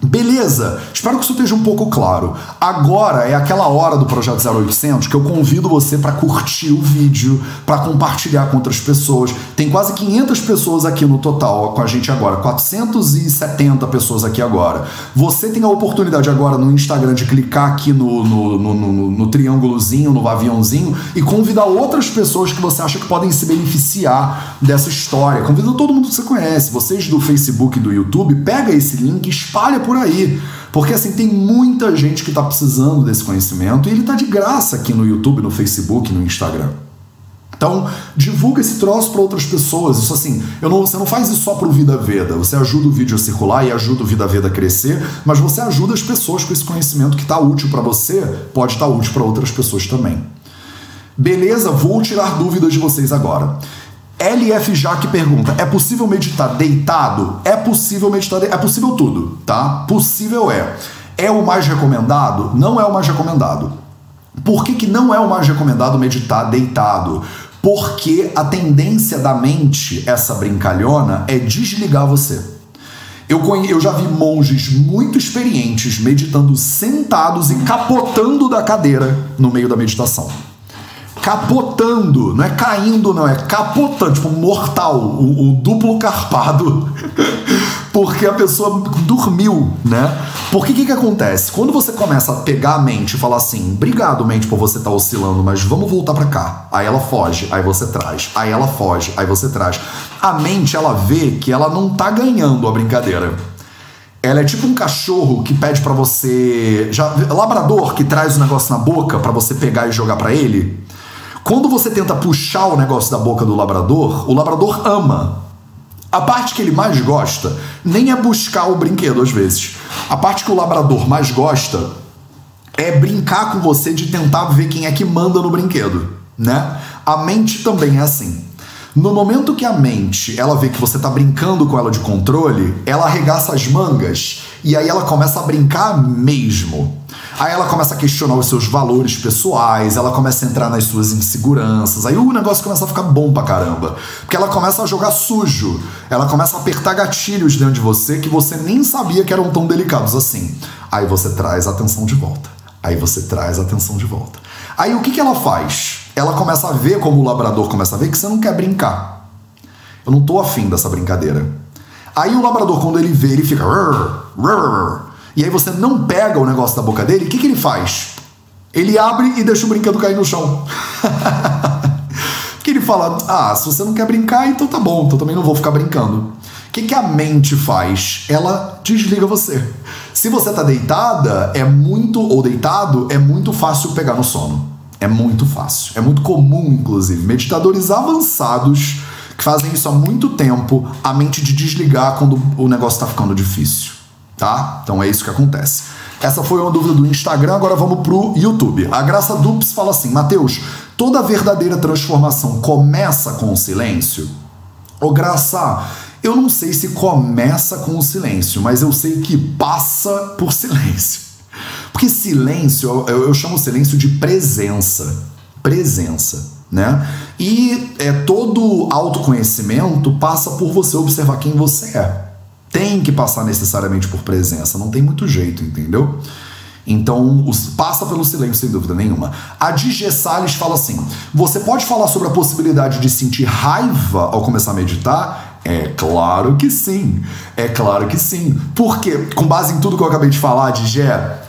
Beleza, espero que isso esteja um pouco claro. Agora é aquela hora do Projeto 0800 que eu convido você para curtir o vídeo, para compartilhar com outras pessoas. Tem quase 500 pessoas aqui no total com a gente agora, 470 pessoas aqui agora. Você tem a oportunidade agora no Instagram de clicar aqui no, no, no, no, no triângulozinho, no aviãozinho e convidar outras pessoas que você acha que podem se beneficiar dessa história. Convida todo mundo que você conhece, vocês do Facebook e do YouTube, pega esse link, espalha por aí. Porque assim, tem muita gente que está precisando desse conhecimento e ele está de graça aqui no YouTube, no Facebook, no Instagram. Então, divulga esse troço para outras pessoas. Isso assim, não, você não faz isso só para o Vida Veda. Você ajuda o vídeo a circular e ajuda o Vida Veda a crescer, mas você ajuda as pessoas com esse conhecimento que está útil para você, pode estar tá útil para outras pessoas também. Beleza? Vou tirar dúvidas de vocês agora. LF Jaque pergunta: é possível meditar deitado? É possível meditar, é possível tudo, tá? Possível é. É o mais recomendado? Não é o mais recomendado. Por que, que não é o mais recomendado meditar deitado? Porque a tendência da mente, essa brincalhona, é desligar você. Eu, conhe... eu já vi monges muito experientes meditando sentados e capotando da cadeira no meio da meditação capotando, não é caindo, não, é capotando, tipo mortal, o, o duplo carpado, porque a pessoa dormiu, né? Porque o que, que acontece? Quando você começa a pegar a mente e falar assim, obrigado, mente, por você estar tá oscilando, mas vamos voltar para cá. Aí ela foge, aí você traz, aí ela foge, aí você traz. A mente, ela vê que ela não tá ganhando a brincadeira. Ela é tipo um cachorro que pede para você. Já, labrador que traz o negócio na boca para você pegar e jogar para ele. Quando você tenta puxar o negócio da boca do labrador, o labrador ama. A parte que ele mais gosta nem é buscar o brinquedo às vezes. A parte que o labrador mais gosta é brincar com você de tentar ver quem é que manda no brinquedo, né? A mente também é assim. No momento que a mente ela vê que você está brincando com ela de controle, ela arregaça as mangas e aí ela começa a brincar mesmo. Aí ela começa a questionar os seus valores pessoais, ela começa a entrar nas suas inseguranças. Aí o negócio começa a ficar bom pra caramba. Porque ela começa a jogar sujo. Ela começa a apertar gatilhos dentro de você que você nem sabia que eram tão delicados assim. Aí você traz a atenção de volta. Aí você traz a atenção de volta. Aí o que, que ela faz? Ela começa a ver, como o labrador começa a ver, que você não quer brincar. Eu não tô afim dessa brincadeira. Aí o labrador, quando ele vê, ele fica. E aí você não pega o negócio da boca dele, o que, que ele faz? Ele abre e deixa o brinquedo cair no chão. que ele fala: Ah, se você não quer brincar, então tá bom, então também não vou ficar brincando. O que, que a mente faz? Ela desliga você. Se você tá deitada, é muito, ou deitado, é muito fácil pegar no sono. É muito fácil. É muito comum, inclusive. Meditadores avançados que fazem isso há muito tempo, a mente de desligar quando o negócio está ficando difícil tá? Então é isso que acontece. Essa foi uma dúvida do Instagram, agora vamos pro YouTube. A Graça Dups fala assim: Mateus, toda verdadeira transformação começa com o silêncio? Ô Graça, eu não sei se começa com o silêncio, mas eu sei que passa por silêncio. Porque silêncio, eu, eu chamo silêncio de presença. Presença, né? E é, todo autoconhecimento passa por você observar quem você é tem que passar necessariamente por presença, não tem muito jeito, entendeu? Então, os, passa pelo silêncio, sem dúvida nenhuma. A DJ Salles fala assim: você pode falar sobre a possibilidade de sentir raiva ao começar a meditar? É claro que sim. É claro que sim. Porque, com base em tudo que eu acabei de falar, DJ,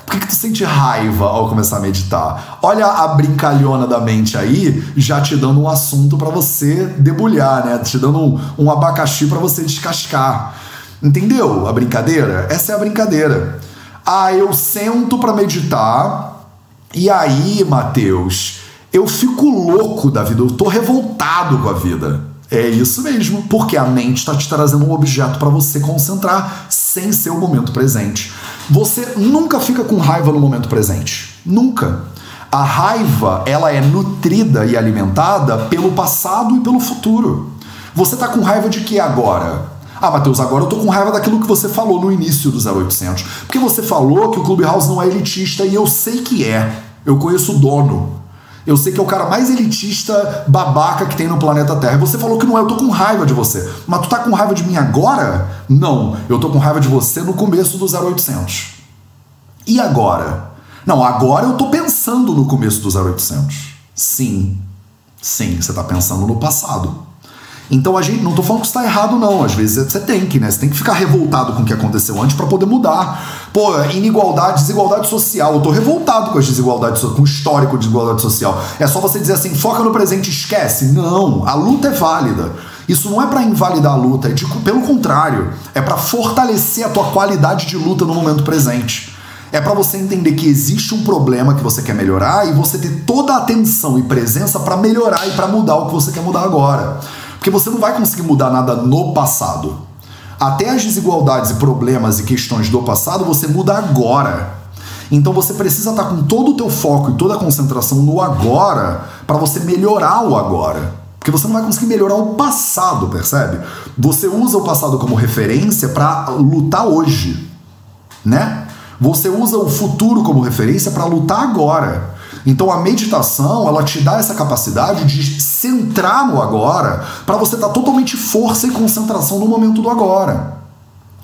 Por que, que tu sente raiva ao começar a meditar? Olha a brincalhona da mente aí, já te dando um assunto para você debulhar, né? Te dando um, um abacaxi para você descascar. Entendeu a brincadeira? Essa é a brincadeira. Ah, eu sento para meditar e aí, Mateus, eu fico louco da vida, eu tô revoltado com a vida. É isso mesmo, porque a mente está te trazendo um objeto para você concentrar sem ser o momento presente. Você nunca fica com raiva no momento presente. Nunca. A raiva, ela é nutrida e alimentada pelo passado e pelo futuro. Você tá com raiva de que agora? Ah, Matheus, agora eu tô com raiva daquilo que você falou no início do 0800. Porque você falou que o Clubhouse não é elitista e eu sei que é. Eu conheço o dono. Eu sei que é o cara mais elitista, babaca que tem no planeta Terra. Você falou que não é, eu tô com raiva de você. Mas tu tá com raiva de mim agora? Não, eu tô com raiva de você no começo do 0800. E agora? Não, agora eu tô pensando no começo do 0800. Sim, sim, você tá pensando no passado. Então a gente não tô falando que está errado não, às vezes você tem que, né? Você tem que ficar revoltado com o que aconteceu antes para poder mudar. Pô, inigualdade, desigualdade social. Eu tô revoltado com as desigualdades, com o histórico de desigualdade social. É só você dizer assim, foca no presente, esquece. Não, a luta é válida. Isso não é para invalidar a luta, é de, pelo contrário, é para fortalecer a tua qualidade de luta no momento presente. É para você entender que existe um problema que você quer melhorar e você ter toda a atenção e presença para melhorar e para mudar o que você quer mudar agora. Porque você não vai conseguir mudar nada no passado. Até as desigualdades e problemas e questões do passado você muda agora. Então você precisa estar com todo o teu foco e toda a concentração no agora para você melhorar o agora. Porque você não vai conseguir melhorar o passado, percebe? Você usa o passado como referência para lutar hoje, né? Você usa o futuro como referência para lutar agora. Então a meditação, ela te dá essa capacidade de centrar no agora, para você estar tá totalmente força e concentração no momento do agora.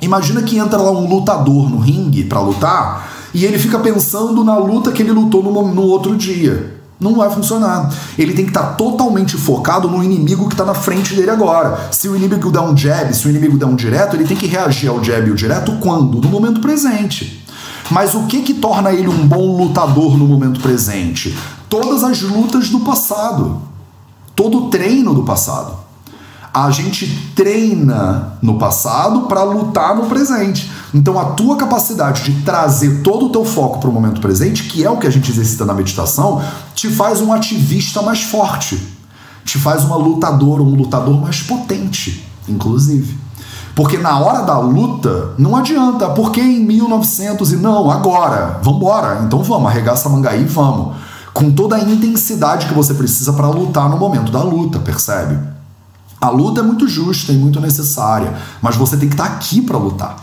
Imagina que entra lá um lutador no ringue para lutar e ele fica pensando na luta que ele lutou no, no outro dia. Não vai funcionar. Ele tem que estar tá totalmente focado no inimigo que está na frente dele agora. Se o inimigo der um jab, se o inimigo der um direto, ele tem que reagir ao jab e o direto quando? No momento presente. Mas o que que torna ele um bom lutador no momento presente? Todas as lutas do passado. Todo o treino do passado. A gente treina no passado para lutar no presente. Então a tua capacidade de trazer todo o teu foco para o momento presente, que é o que a gente exercita na meditação, te faz um ativista mais forte. Te faz uma lutadora, um lutador mais potente, inclusive. Porque na hora da luta, não adianta. Porque em 1900 e não, agora, vambora. Então vamos, arregaça a manga e vamos. Com toda a intensidade que você precisa para lutar no momento da luta, percebe? A luta é muito justa e muito necessária, mas você tem que estar tá aqui para lutar.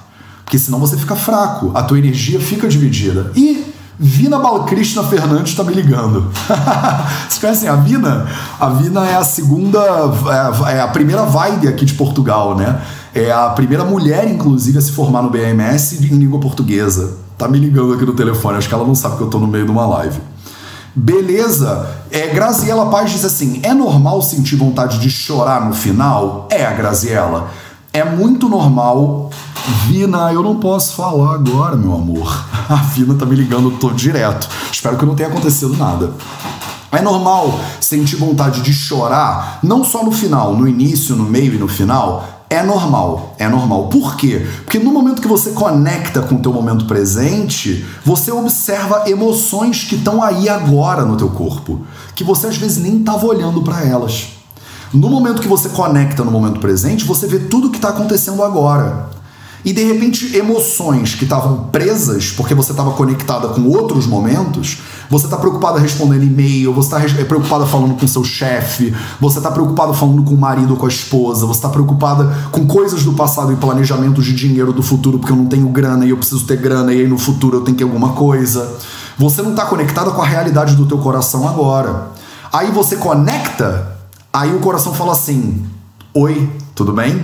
Porque senão você fica fraco, a tua energia fica dividida. E Vina Balkrishna Fernandes está me ligando. Vocês conhecem a Vina? A Vina é a segunda, é a primeira vibe aqui de Portugal, né? É a primeira mulher, inclusive, a se formar no BMS em língua portuguesa. Tá me ligando aqui no telefone, acho que ela não sabe que eu tô no meio de uma live. Beleza. É, Graziela Paz diz assim: é normal sentir vontade de chorar no final? É, a Graziela. É muito normal. Vina, eu não posso falar agora, meu amor. A Vina tá me ligando, tô direto. Espero que não tenha acontecido nada. É normal sentir vontade de chorar, não só no final, no início, no meio e no final, é normal, é normal. Por quê? Porque no momento que você conecta com o teu momento presente, você observa emoções que estão aí agora no teu corpo, que você às vezes nem estava olhando para elas. No momento que você conecta no momento presente, você vê tudo que está acontecendo agora. E de repente, emoções que estavam presas porque você estava conectada com outros momentos, você está preocupada respondendo e-mail, você está é preocupada falando com seu chefe, você está preocupada falando com o marido ou com a esposa, você está preocupada com coisas do passado e planejamentos de dinheiro do futuro porque eu não tenho grana e eu preciso ter grana e aí no futuro eu tenho que ter alguma coisa. Você não está conectada com a realidade do teu coração agora. Aí você conecta, aí o coração fala assim: Oi, tudo bem?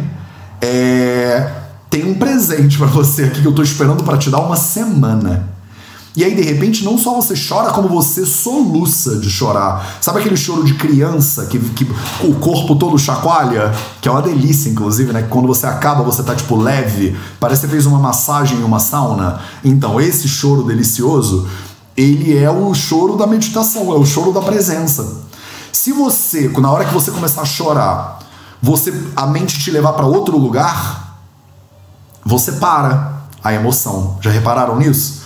É tem um presente para você aqui que eu tô esperando para te dar uma semana. E aí, de repente, não só você chora, como você soluça de chorar. Sabe aquele choro de criança que, que o corpo todo chacoalha? Que é uma delícia, inclusive, né? Que quando você acaba, você tá tipo leve, parece que você fez uma massagem em uma sauna. Então, esse choro delicioso, ele é o choro da meditação, é o choro da presença. Se você, na hora que você começar a chorar, você a mente te levar para outro lugar, você para a emoção. Já repararam nisso?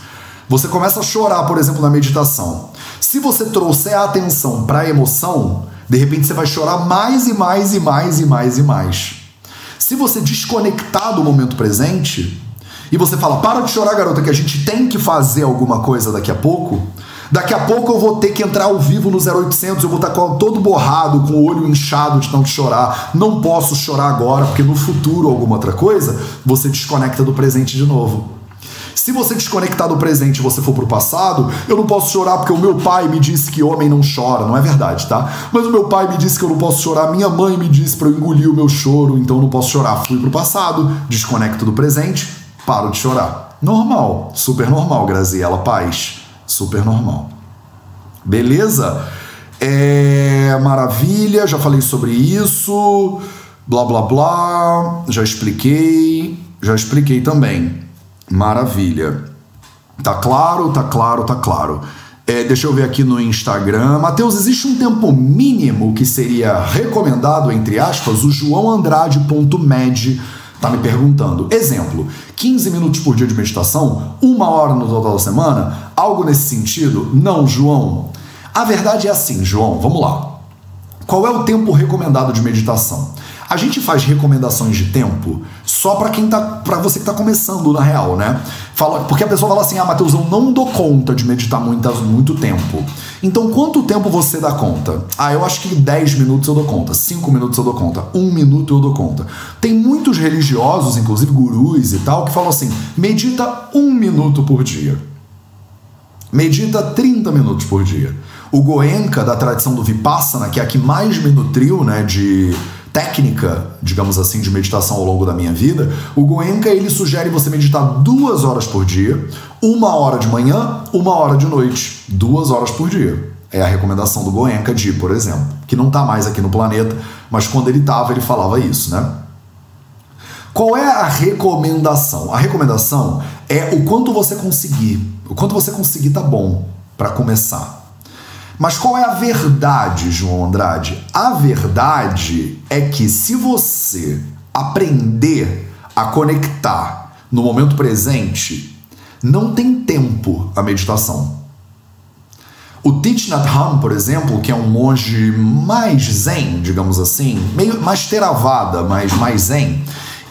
Você começa a chorar, por exemplo, na meditação. Se você trouxer a atenção para a emoção, de repente você vai chorar mais e mais e mais e mais e mais. Se você desconectar do momento presente e você fala: "Para de chorar, garota, que a gente tem que fazer alguma coisa daqui a pouco", Daqui a pouco eu vou ter que entrar ao vivo no 0800, eu vou estar todo borrado, com o olho inchado de tanto chorar. Não posso chorar agora, porque no futuro alguma outra coisa, você desconecta do presente de novo. Se você desconectar do presente e você for pro passado, eu não posso chorar porque o meu pai me disse que homem não chora, não é verdade, tá? Mas o meu pai me disse que eu não posso chorar, minha mãe me disse para eu engolir o meu choro, então eu não posso chorar. Fui pro passado, desconecto do presente, paro de chorar. Normal, super normal, Graziela Paz. Super normal. Beleza? É, maravilha, já falei sobre isso. Blá blá blá. Já expliquei. Já expliquei também. Maravilha. Tá claro, tá claro, tá claro. É, deixa eu ver aqui no Instagram. Matheus, existe um tempo mínimo que seria recomendado, entre aspas, o joãoandrade.med está me perguntando. Exemplo, 15 minutos por dia de meditação, uma hora no total da semana, algo nesse sentido? Não, João. A verdade é assim, João, vamos lá. Qual é o tempo recomendado de meditação? A gente faz recomendações de tempo só para quem tá, para você que tá começando na real, né? Fala, porque a pessoa fala assim: "Ah, Matheus, eu não dou conta de meditar muitas, muito tempo". Então, quanto tempo você dá conta? Ah, eu acho que 10 minutos eu dou conta, 5 minutos eu dou conta, 1 minuto eu dou conta. Tem muitos religiosos, inclusive gurus e tal, que falam assim: "Medita um minuto por dia". Medita 30 minutos por dia. O Goenka, da tradição do Vipassana, que é a que mais me nutriu, né, de técnica, digamos assim, de meditação ao longo da minha vida, o Goenka ele sugere você meditar duas horas por dia, uma hora de manhã, uma hora de noite, duas horas por dia. É a recomendação do Goenka de, por exemplo, que não está mais aqui no planeta, mas quando ele estava ele falava isso, né? Qual é a recomendação? A recomendação é o quanto você conseguir, o quanto você conseguir tá bom para começar. Mas qual é a verdade, João Andrade? A verdade é que se você aprender a conectar no momento presente, não tem tempo a meditação. O Thich Nhat Hanh, por exemplo, que é um monge mais zen, digamos assim, meio mais teravada, mas mais zen,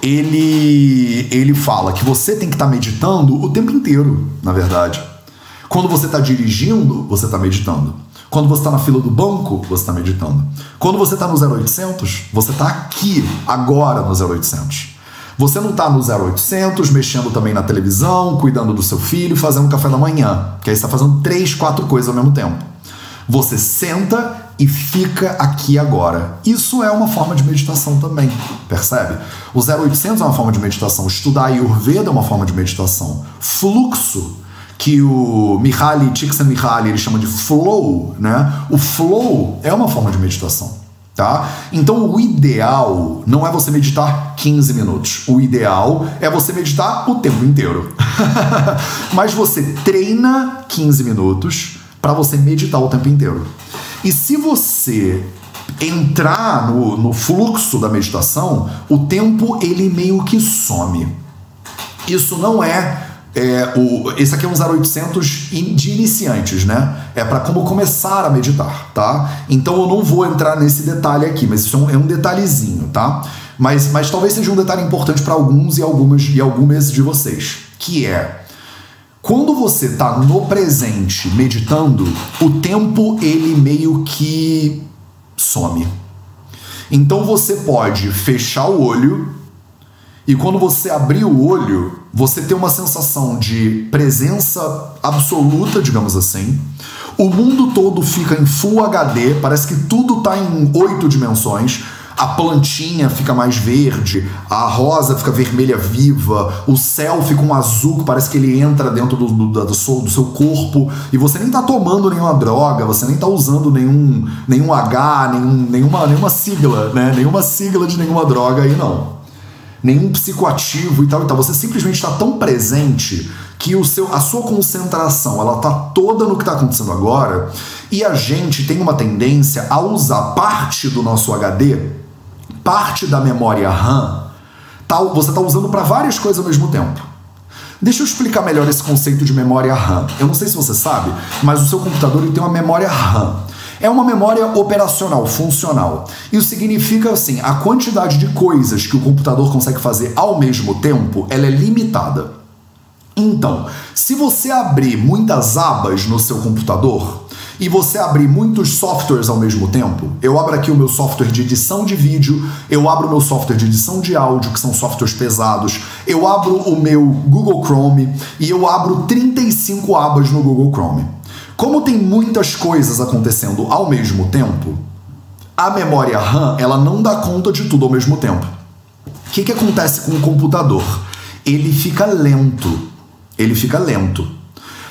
ele, ele fala que você tem que estar tá meditando o tempo inteiro, na verdade. Quando você está dirigindo, você está meditando. Quando você está na fila do banco, você está meditando. Quando você está no 0800, você está aqui, agora no 0800. Você não está no 0800 mexendo também na televisão, cuidando do seu filho, fazendo café da manhã, que aí está fazendo três, quatro coisas ao mesmo tempo. Você senta e fica aqui agora. Isso é uma forma de meditação também, percebe? O 0800 é uma forma de meditação, estudar Ayurveda é uma forma de meditação. Fluxo que o Mihaly Csikszentmihalyi ele chama de flow, né? O flow é uma forma de meditação, tá? Então o ideal não é você meditar 15 minutos. O ideal é você meditar o tempo inteiro. Mas você treina 15 minutos para você meditar o tempo inteiro. E se você entrar no, no fluxo da meditação, o tempo ele meio que some. Isso não é é, o, esse aqui é um 0800 de iniciantes, né? É para como começar a meditar, tá? Então eu não vou entrar nesse detalhe aqui, mas isso é um, é um detalhezinho, tá? Mas, mas talvez seja um detalhe importante para alguns e algumas e algumas de vocês, que é quando você está no presente meditando, o tempo ele meio que some. Então você pode fechar o olho e quando você abrir o olho, você tem uma sensação de presença absoluta, digamos assim. O mundo todo fica em Full HD, parece que tudo está em oito dimensões. a plantinha fica mais verde, a rosa fica vermelha viva, o céu fica um azul que parece que ele entra dentro do, do, do, seu, do seu corpo e você nem tá tomando nenhuma droga, você nem tá usando nenhum, nenhum H, nenhum, nenhuma, nenhuma sigla, né? Nenhuma sigla de nenhuma droga aí não. Nenhum psicoativo e tal e tal. Você simplesmente está tão presente que o seu, a sua concentração ela tá toda no que está acontecendo agora e a gente tem uma tendência a usar parte do nosso HD parte da memória RAM, tá, você está usando para várias coisas ao mesmo tempo. Deixa eu explicar melhor esse conceito de memória RAM. Eu não sei se você sabe, mas o seu computador ele tem uma memória RAM. É uma memória operacional, funcional. Isso significa assim, a quantidade de coisas que o computador consegue fazer ao mesmo tempo, ela é limitada. Então, se você abrir muitas abas no seu computador, e você abrir muitos softwares ao mesmo tempo, eu abro aqui o meu software de edição de vídeo, eu abro o meu software de edição de áudio, que são softwares pesados, eu abro o meu Google Chrome e eu abro 35 abas no Google Chrome. Como tem muitas coisas acontecendo ao mesmo tempo, a memória RAM ela não dá conta de tudo ao mesmo tempo. O que, que acontece com o computador? Ele fica lento. Ele fica lento.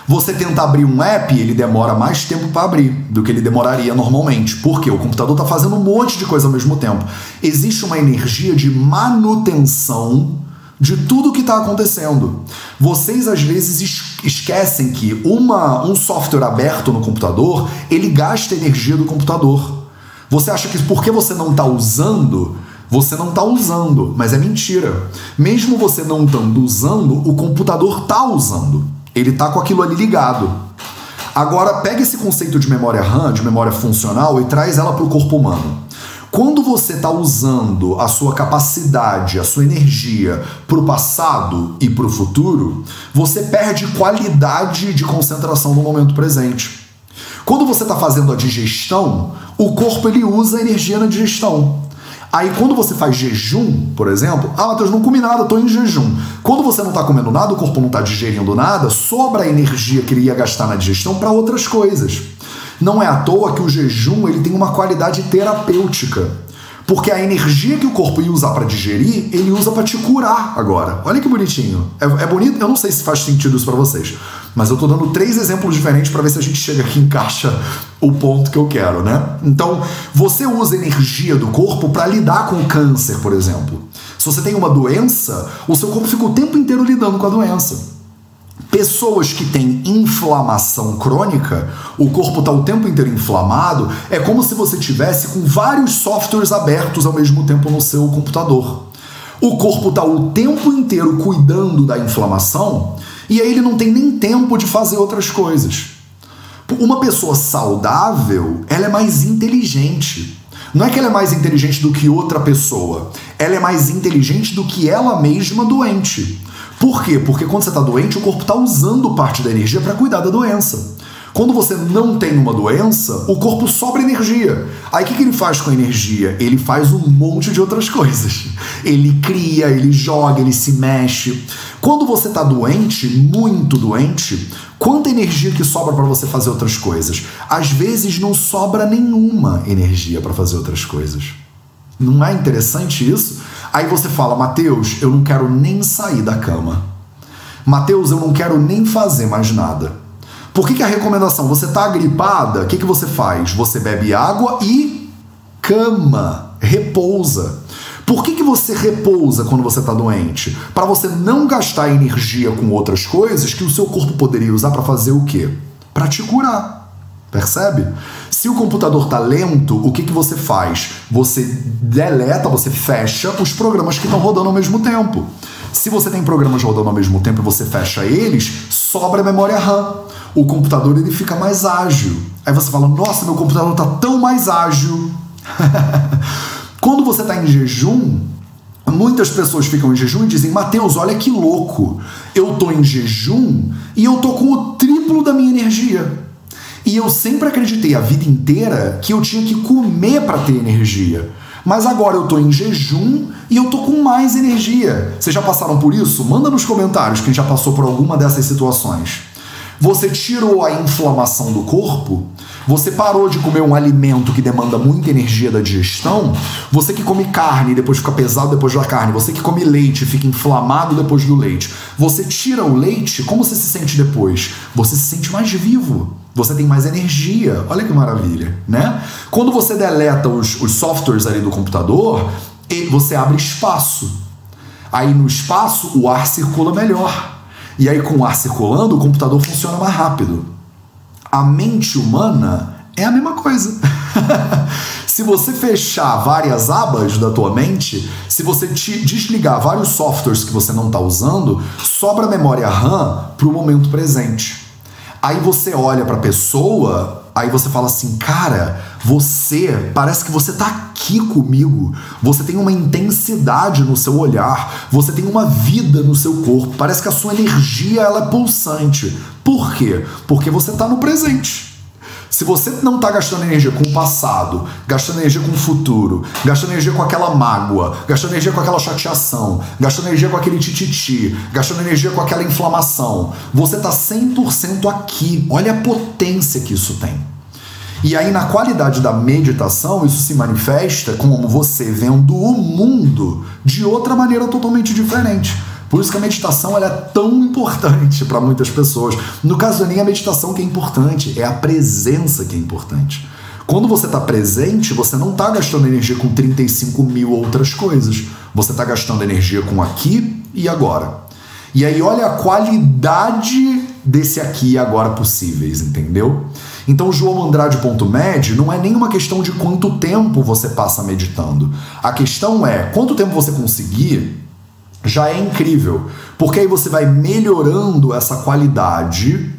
Você tenta abrir um app, ele demora mais tempo para abrir do que ele demoraria normalmente. Porque o computador está fazendo um monte de coisa ao mesmo tempo. Existe uma energia de manutenção de tudo que está acontecendo. Vocês às vezes esquecem que uma, um software aberto no computador ele gasta energia do computador. Você acha que porque você não está usando, você não está usando, mas é mentira. Mesmo você não estando usando, o computador está usando. Ele está com aquilo ali ligado. Agora, pega esse conceito de memória RAM, de memória funcional, e traz ela para o corpo humano. Quando você está usando a sua capacidade, a sua energia para o passado e para o futuro, você perde qualidade de concentração no momento presente. Quando você está fazendo a digestão, o corpo ele usa a energia na digestão. Aí quando você faz jejum, por exemplo, ah, Matheus, não comi nada, estou em jejum. Quando você não está comendo nada, o corpo não está digerindo nada, sobra a energia que ele ia gastar na digestão para outras coisas. Não é à toa que o jejum ele tem uma qualidade terapêutica. Porque a energia que o corpo ia usar para digerir, ele usa para te curar agora. Olha que bonitinho. É, é, bonito, eu não sei se faz sentido isso para vocês, mas eu tô dando três exemplos diferentes para ver se a gente chega aqui e encaixa o ponto que eu quero, né? Então, você usa energia do corpo para lidar com o câncer, por exemplo. Se você tem uma doença, o seu corpo fica o tempo inteiro lidando com a doença. Pessoas que têm inflamação crônica, o corpo está o tempo inteiro inflamado, é como se você tivesse com vários softwares abertos ao mesmo tempo no seu computador. O corpo está o tempo inteiro cuidando da inflamação e aí ele não tem nem tempo de fazer outras coisas. Uma pessoa saudável, ela é mais inteligente. Não é que ela é mais inteligente do que outra pessoa, ela é mais inteligente do que ela mesma doente. Por quê? Porque quando você está doente, o corpo está usando parte da energia para cuidar da doença. Quando você não tem uma doença, o corpo sobra energia. Aí o que, que ele faz com a energia? Ele faz um monte de outras coisas. Ele cria, ele joga, ele se mexe. Quando você está doente, muito doente, quanta energia que sobra para você fazer outras coisas? Às vezes não sobra nenhuma energia para fazer outras coisas. Não é interessante isso? Aí você fala, Mateus, eu não quero nem sair da cama. Mateus, eu não quero nem fazer mais nada. Por que, que a recomendação? Você está gripada, o que, que você faz? Você bebe água e cama, repousa. Por que, que você repousa quando você está doente? Para você não gastar energia com outras coisas que o seu corpo poderia usar para fazer o quê? Para te curar. Percebe? Se o computador está lento, o que, que você faz? Você deleta, você fecha os programas que estão rodando ao mesmo tempo. Se você tem programas rodando ao mesmo tempo e você fecha eles, sobra memória RAM. O computador ele fica mais ágil. Aí você fala: Nossa, meu computador está tão mais ágil. Quando você está em jejum, muitas pessoas ficam em jejum e dizem: Mateus, olha que louco. Eu estou em jejum e eu estou com o triplo da minha energia. E eu sempre acreditei a vida inteira que eu tinha que comer para ter energia. Mas agora eu tô em jejum e eu tô com mais energia. Vocês já passaram por isso? Manda nos comentários quem já passou por alguma dessas situações. Você tirou a inflamação do corpo, você parou de comer um alimento que demanda muita energia da digestão, você que come carne e depois fica pesado depois da carne, você que come leite e fica inflamado depois do leite, você tira o leite, como você se sente depois? Você se sente mais vivo. Você tem mais energia. Olha que maravilha, né? Quando você deleta os, os softwares ali do computador, você abre espaço. Aí no espaço o ar circula melhor. E aí, com o ar circulando, o computador funciona mais rápido. A mente humana é a mesma coisa. se você fechar várias abas da tua mente, se você desligar vários softwares que você não está usando, sobra memória RAM para o momento presente. Aí você olha para a pessoa Aí você fala assim, cara, você parece que você tá aqui comigo. Você tem uma intensidade no seu olhar, você tem uma vida no seu corpo. Parece que a sua energia ela é pulsante. Por quê? Porque você tá no presente. Se você não está gastando energia com o passado, gastando energia com o futuro, gastando energia com aquela mágoa, gastando energia com aquela chateação, gastando energia com aquele tititi, gastando energia com aquela inflamação, você está 100% aqui. Olha a potência que isso tem. E aí, na qualidade da meditação, isso se manifesta como você vendo o mundo de outra maneira totalmente diferente. Por isso que a meditação é tão importante para muitas pessoas. No caso, nem a meditação que é importante, é a presença que é importante. Quando você está presente, você não está gastando energia com 35 mil outras coisas. Você está gastando energia com aqui e agora. E aí, olha a qualidade desse aqui e agora possíveis, entendeu? Então, João Andrade.med não é nenhuma questão de quanto tempo você passa meditando. A questão é quanto tempo você conseguir já é incrível, porque aí você vai melhorando essa qualidade,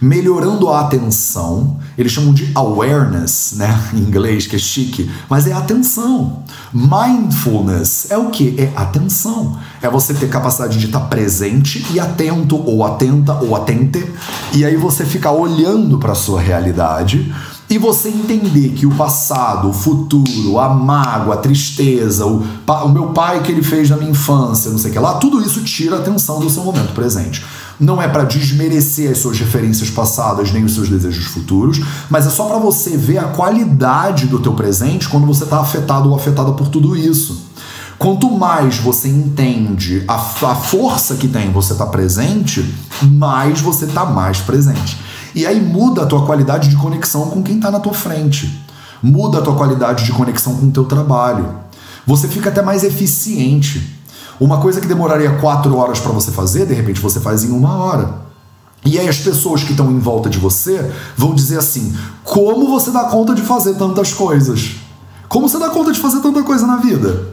melhorando a atenção. Eles chamam de awareness, né, em inglês, que é chique, mas é atenção. Mindfulness é o que? É atenção. É você ter capacidade de estar presente e atento, ou atenta, ou atente, e aí você ficar olhando para a sua realidade e você entender que o passado, o futuro, a mágoa, a tristeza, o, o meu pai que ele fez na minha infância, não sei o que lá, tudo isso tira a atenção do seu momento presente. Não é para desmerecer as suas referências passadas nem os seus desejos futuros, mas é só para você ver a qualidade do teu presente quando você está afetado ou afetada por tudo isso. Quanto mais você entende a, a força que tem você estar tá presente, mais você está mais presente. E aí muda a tua qualidade de conexão com quem está na tua frente. Muda a tua qualidade de conexão com o teu trabalho. Você fica até mais eficiente. Uma coisa que demoraria quatro horas para você fazer, de repente você faz em uma hora. E aí as pessoas que estão em volta de você vão dizer assim: como você dá conta de fazer tantas coisas? Como você dá conta de fazer tanta coisa na vida?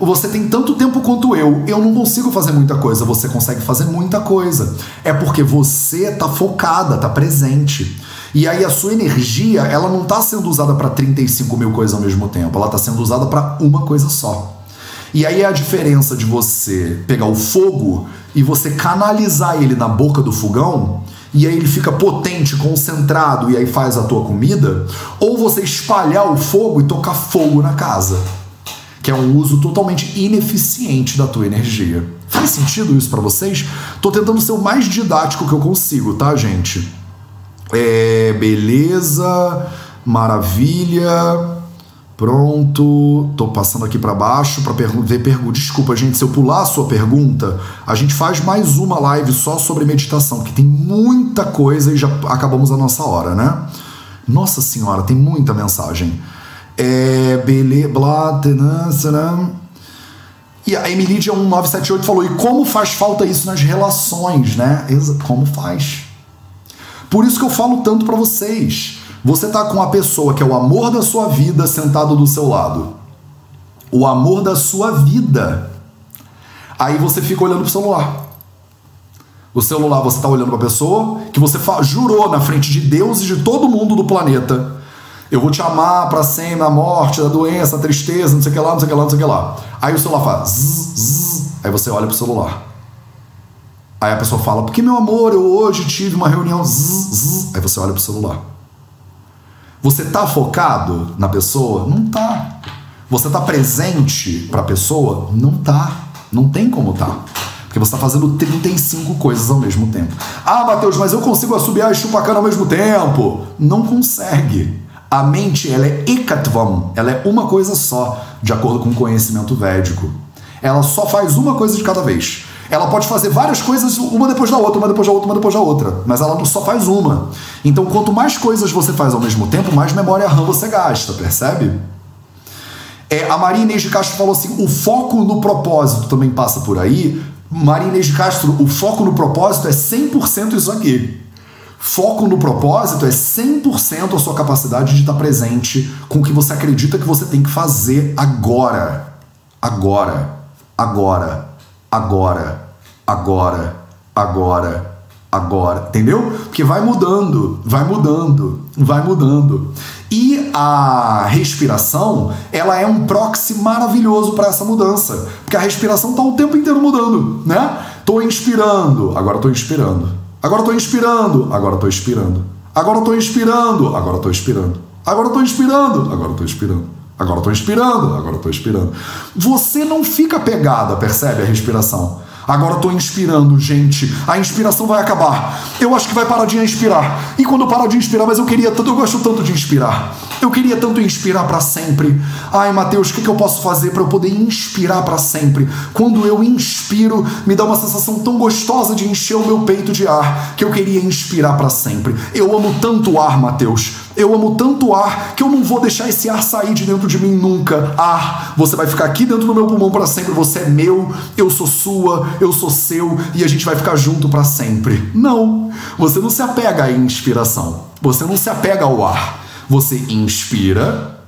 Você tem tanto tempo quanto eu. Eu não consigo fazer muita coisa. Você consegue fazer muita coisa. É porque você tá focada, tá presente. E aí a sua energia, ela não está sendo usada para 35 mil coisas ao mesmo tempo. Ela está sendo usada para uma coisa só. E aí é a diferença de você pegar o fogo e você canalizar ele na boca do fogão e aí ele fica potente, concentrado e aí faz a tua comida, ou você espalhar o fogo e tocar fogo na casa que é um uso totalmente ineficiente da tua energia. Faz sentido isso para vocês? Tô tentando ser o mais didático que eu consigo, tá, gente? É, beleza, maravilha. Pronto, tô passando aqui para baixo para pergu ver pergunta. Desculpa, gente, se eu pular a sua pergunta, a gente faz mais uma live só sobre meditação, que tem muita coisa e já acabamos a nossa hora, né? Nossa senhora, tem muita mensagem. É, bele, blá, tanã, E a Emilidia 1978 falou: e como faz falta isso nas relações, né? Como faz? Por isso que eu falo tanto para vocês. Você tá com a pessoa que é o amor da sua vida sentado do seu lado. O amor da sua vida. Aí você fica olhando pro celular. O celular você tá olhando pra pessoa que você jurou na frente de Deus e de todo mundo do planeta eu vou te amar para sempre, a morte, a doença, a tristeza, não sei o que lá, não sei o que lá, não sei o que lá. Aí o celular faz zzz, zzz, aí você olha pro celular. Aí a pessoa fala, porque meu amor, eu hoje tive uma reunião zzz. Aí você olha pro celular. Você tá focado na pessoa? Não tá. Você tá presente pra pessoa? Não tá. Não tem como tá. Porque você está fazendo 35 coisas ao mesmo tempo. Ah, Mateus, mas eu consigo assobiar e chupar cana ao mesmo tempo. Não consegue. A mente, ela é ekatvam, ela é uma coisa só, de acordo com o conhecimento védico. Ela só faz uma coisa de cada vez. Ela pode fazer várias coisas, uma depois da outra, uma depois da outra, uma depois da outra. Mas ela só faz uma. Então, quanto mais coisas você faz ao mesmo tempo, mais memória RAM você gasta, percebe? É, a Maria Inês de Castro falou assim: o foco no propósito também passa por aí. Maria Inês de Castro, o foco no propósito é 100% isso aqui. Foco no propósito é 100% a sua capacidade de estar presente com o que você acredita que você tem que fazer agora. Agora. Agora agora, agora, agora, agora. Entendeu? Porque vai mudando, vai mudando, vai mudando. E a respiração, ela é um proxy maravilhoso para essa mudança, porque a respiração está o tempo inteiro mudando, né? Tô inspirando, agora tô inspirando. Agora tô inspirando, agora tô inspirando. Agora tô inspirando, agora tô inspirando. Agora tô inspirando, agora tô inspirando. Agora estou inspirando, agora estou inspirando. Você não fica pegada, percebe a respiração? Agora estou inspirando, gente. A inspiração vai acabar. Eu acho que vai parar de inspirar. E quando eu parar de inspirar, mas eu queria tanto, eu gosto tanto de inspirar. Eu queria tanto inspirar para sempre. Ai, Mateus, o que, que eu posso fazer para eu poder inspirar para sempre? Quando eu inspiro, me dá uma sensação tão gostosa de encher o meu peito de ar que eu queria inspirar para sempre. Eu amo tanto o ar, Mateus. Eu amo tanto ar que eu não vou deixar esse ar sair de dentro de mim nunca. Ar, você vai ficar aqui dentro do meu pulmão para sempre. Você é meu, eu sou sua, eu sou seu e a gente vai ficar junto para sempre. Não, você não se apega à inspiração. Você não se apega ao ar. Você inspira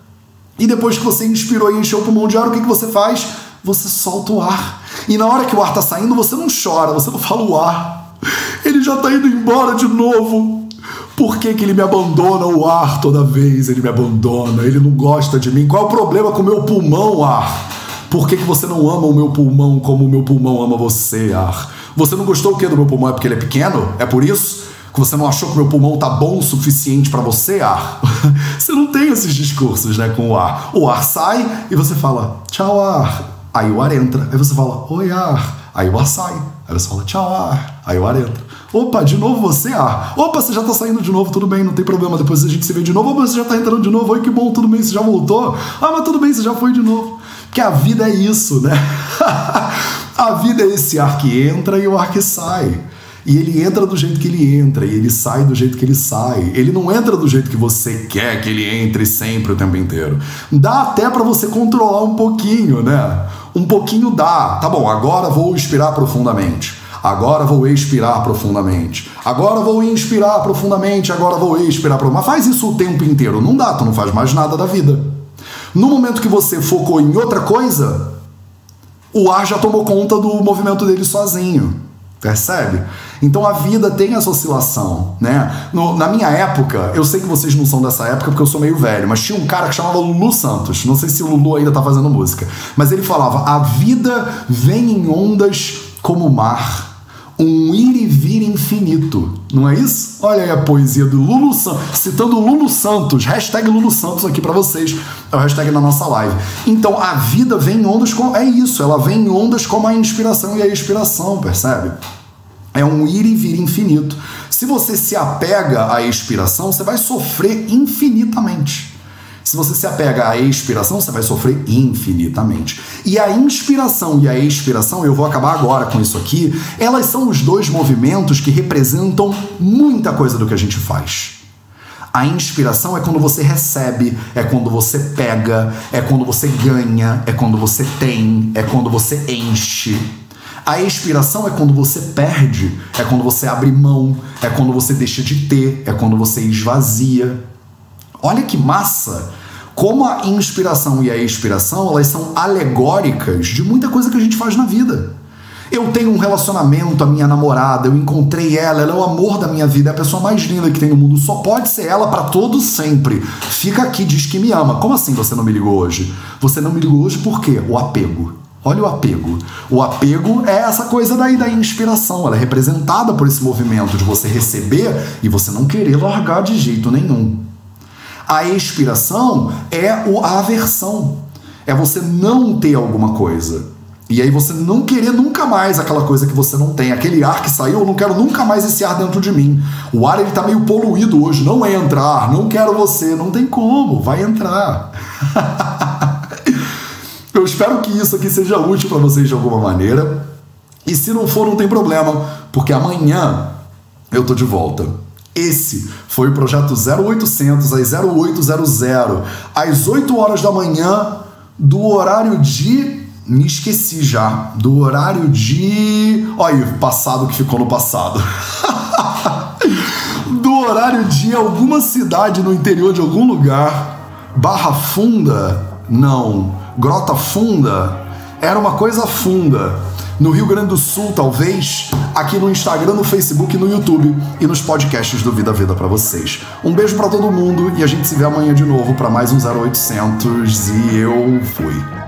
e depois que você inspirou e encheu o pulmão de ar, o que, que você faz? Você solta o ar. E na hora que o ar está saindo, você não chora, você não fala o ar. Ele já está indo embora de novo. Por que, que ele me abandona o ar toda vez? Ele me abandona, ele não gosta de mim. Qual é o problema com o meu pulmão, ar? Por que, que você não ama o meu pulmão como o meu pulmão ama você, ar? Você não gostou o que do meu pulmão? É porque ele é pequeno? É por isso? Que você não achou que meu pulmão tá bom o suficiente para você, ar? você não tem esses discursos, né, com o ar. O ar sai e você fala, tchau, ar. Aí o ar entra. Aí você fala, oi, ar. Aí o ar sai. Aí você fala, tchau, ar. Aí o ar entra. Opa, de novo você, ar. Opa, você já tá saindo de novo, tudo bem, não tem problema. Depois a gente se vê de novo. Opa, você já tá entrando de novo. Oi, que bom, tudo bem, você já voltou. Ah, mas tudo bem, você já foi de novo. Porque a vida é isso, né? a vida é esse ar que entra e o ar que sai. E ele entra do jeito que ele entra, e ele sai do jeito que ele sai. Ele não entra do jeito que você quer que ele entre sempre o tempo inteiro. Dá até para você controlar um pouquinho, né? Um pouquinho dá. Tá bom, agora vou inspirar profundamente. Agora vou expirar profundamente. Agora vou inspirar profundamente. Agora vou expirar profundamente. Mas faz isso o tempo inteiro. Não dá, tu não faz mais nada da vida. No momento que você focou em outra coisa, o ar já tomou conta do movimento dele sozinho. Percebe? Então a vida tem essa oscilação, né? No, na minha época, eu sei que vocês não são dessa época porque eu sou meio velho, mas tinha um cara que chamava Lulu Santos. Não sei se o Lulu ainda tá fazendo música, mas ele falava: a vida vem em ondas como o mar um ir e vir infinito. Não é isso? Olha aí a poesia do Lulu Santos, citando Lulu Santos, hashtag Lulu Santos aqui para vocês, é o hashtag na nossa live. Então a vida vem em ondas como. É isso, ela vem em ondas como a inspiração e a expiração, percebe? É um ir e vir infinito. Se você se apega à expiração, você vai sofrer infinitamente. Se você se apega à expiração, você vai sofrer infinitamente. E a inspiração e a expiração, eu vou acabar agora com isso aqui, elas são os dois movimentos que representam muita coisa do que a gente faz. A inspiração é quando você recebe, é quando você pega, é quando você ganha, é quando você tem, é quando você enche. A expiração é quando você perde, é quando você abre mão, é quando você deixa de ter, é quando você esvazia. Olha que massa! Como a inspiração e a expiração, elas são alegóricas de muita coisa que a gente faz na vida. Eu tenho um relacionamento, a minha namorada, eu encontrei ela, ela é o amor da minha vida, é a pessoa mais linda que tem no mundo, só pode ser ela para todo sempre. Fica aqui, diz que me ama. Como assim você não me ligou hoje? Você não me ligou hoje por quê? O apego. Olha o apego. O apego é essa coisa daí da inspiração. Ela é representada por esse movimento de você receber e você não querer largar de jeito nenhum. A expiração é a aversão. É você não ter alguma coisa. E aí você não querer nunca mais aquela coisa que você não tem. Aquele ar que saiu, eu não quero nunca mais esse ar dentro de mim. O ar ele tá meio poluído hoje, não é entrar, não quero você, não tem como, vai entrar. eu espero que isso aqui seja útil para vocês de alguma maneira. E se não for, não tem problema, porque amanhã eu tô de volta. Esse foi o projeto 0800 às 0800, às 8 horas da manhã, do horário de me esqueci já do horário de. Olha, passado que ficou no passado. do horário de alguma cidade no interior de algum lugar. Barra Funda? Não. Grota Funda? Era uma coisa funda. No Rio Grande do Sul, talvez. Aqui no Instagram, no Facebook, no YouTube e nos podcasts do Vida Vida para vocês. Um beijo para todo mundo e a gente se vê amanhã de novo para mais um 0800 e eu fui.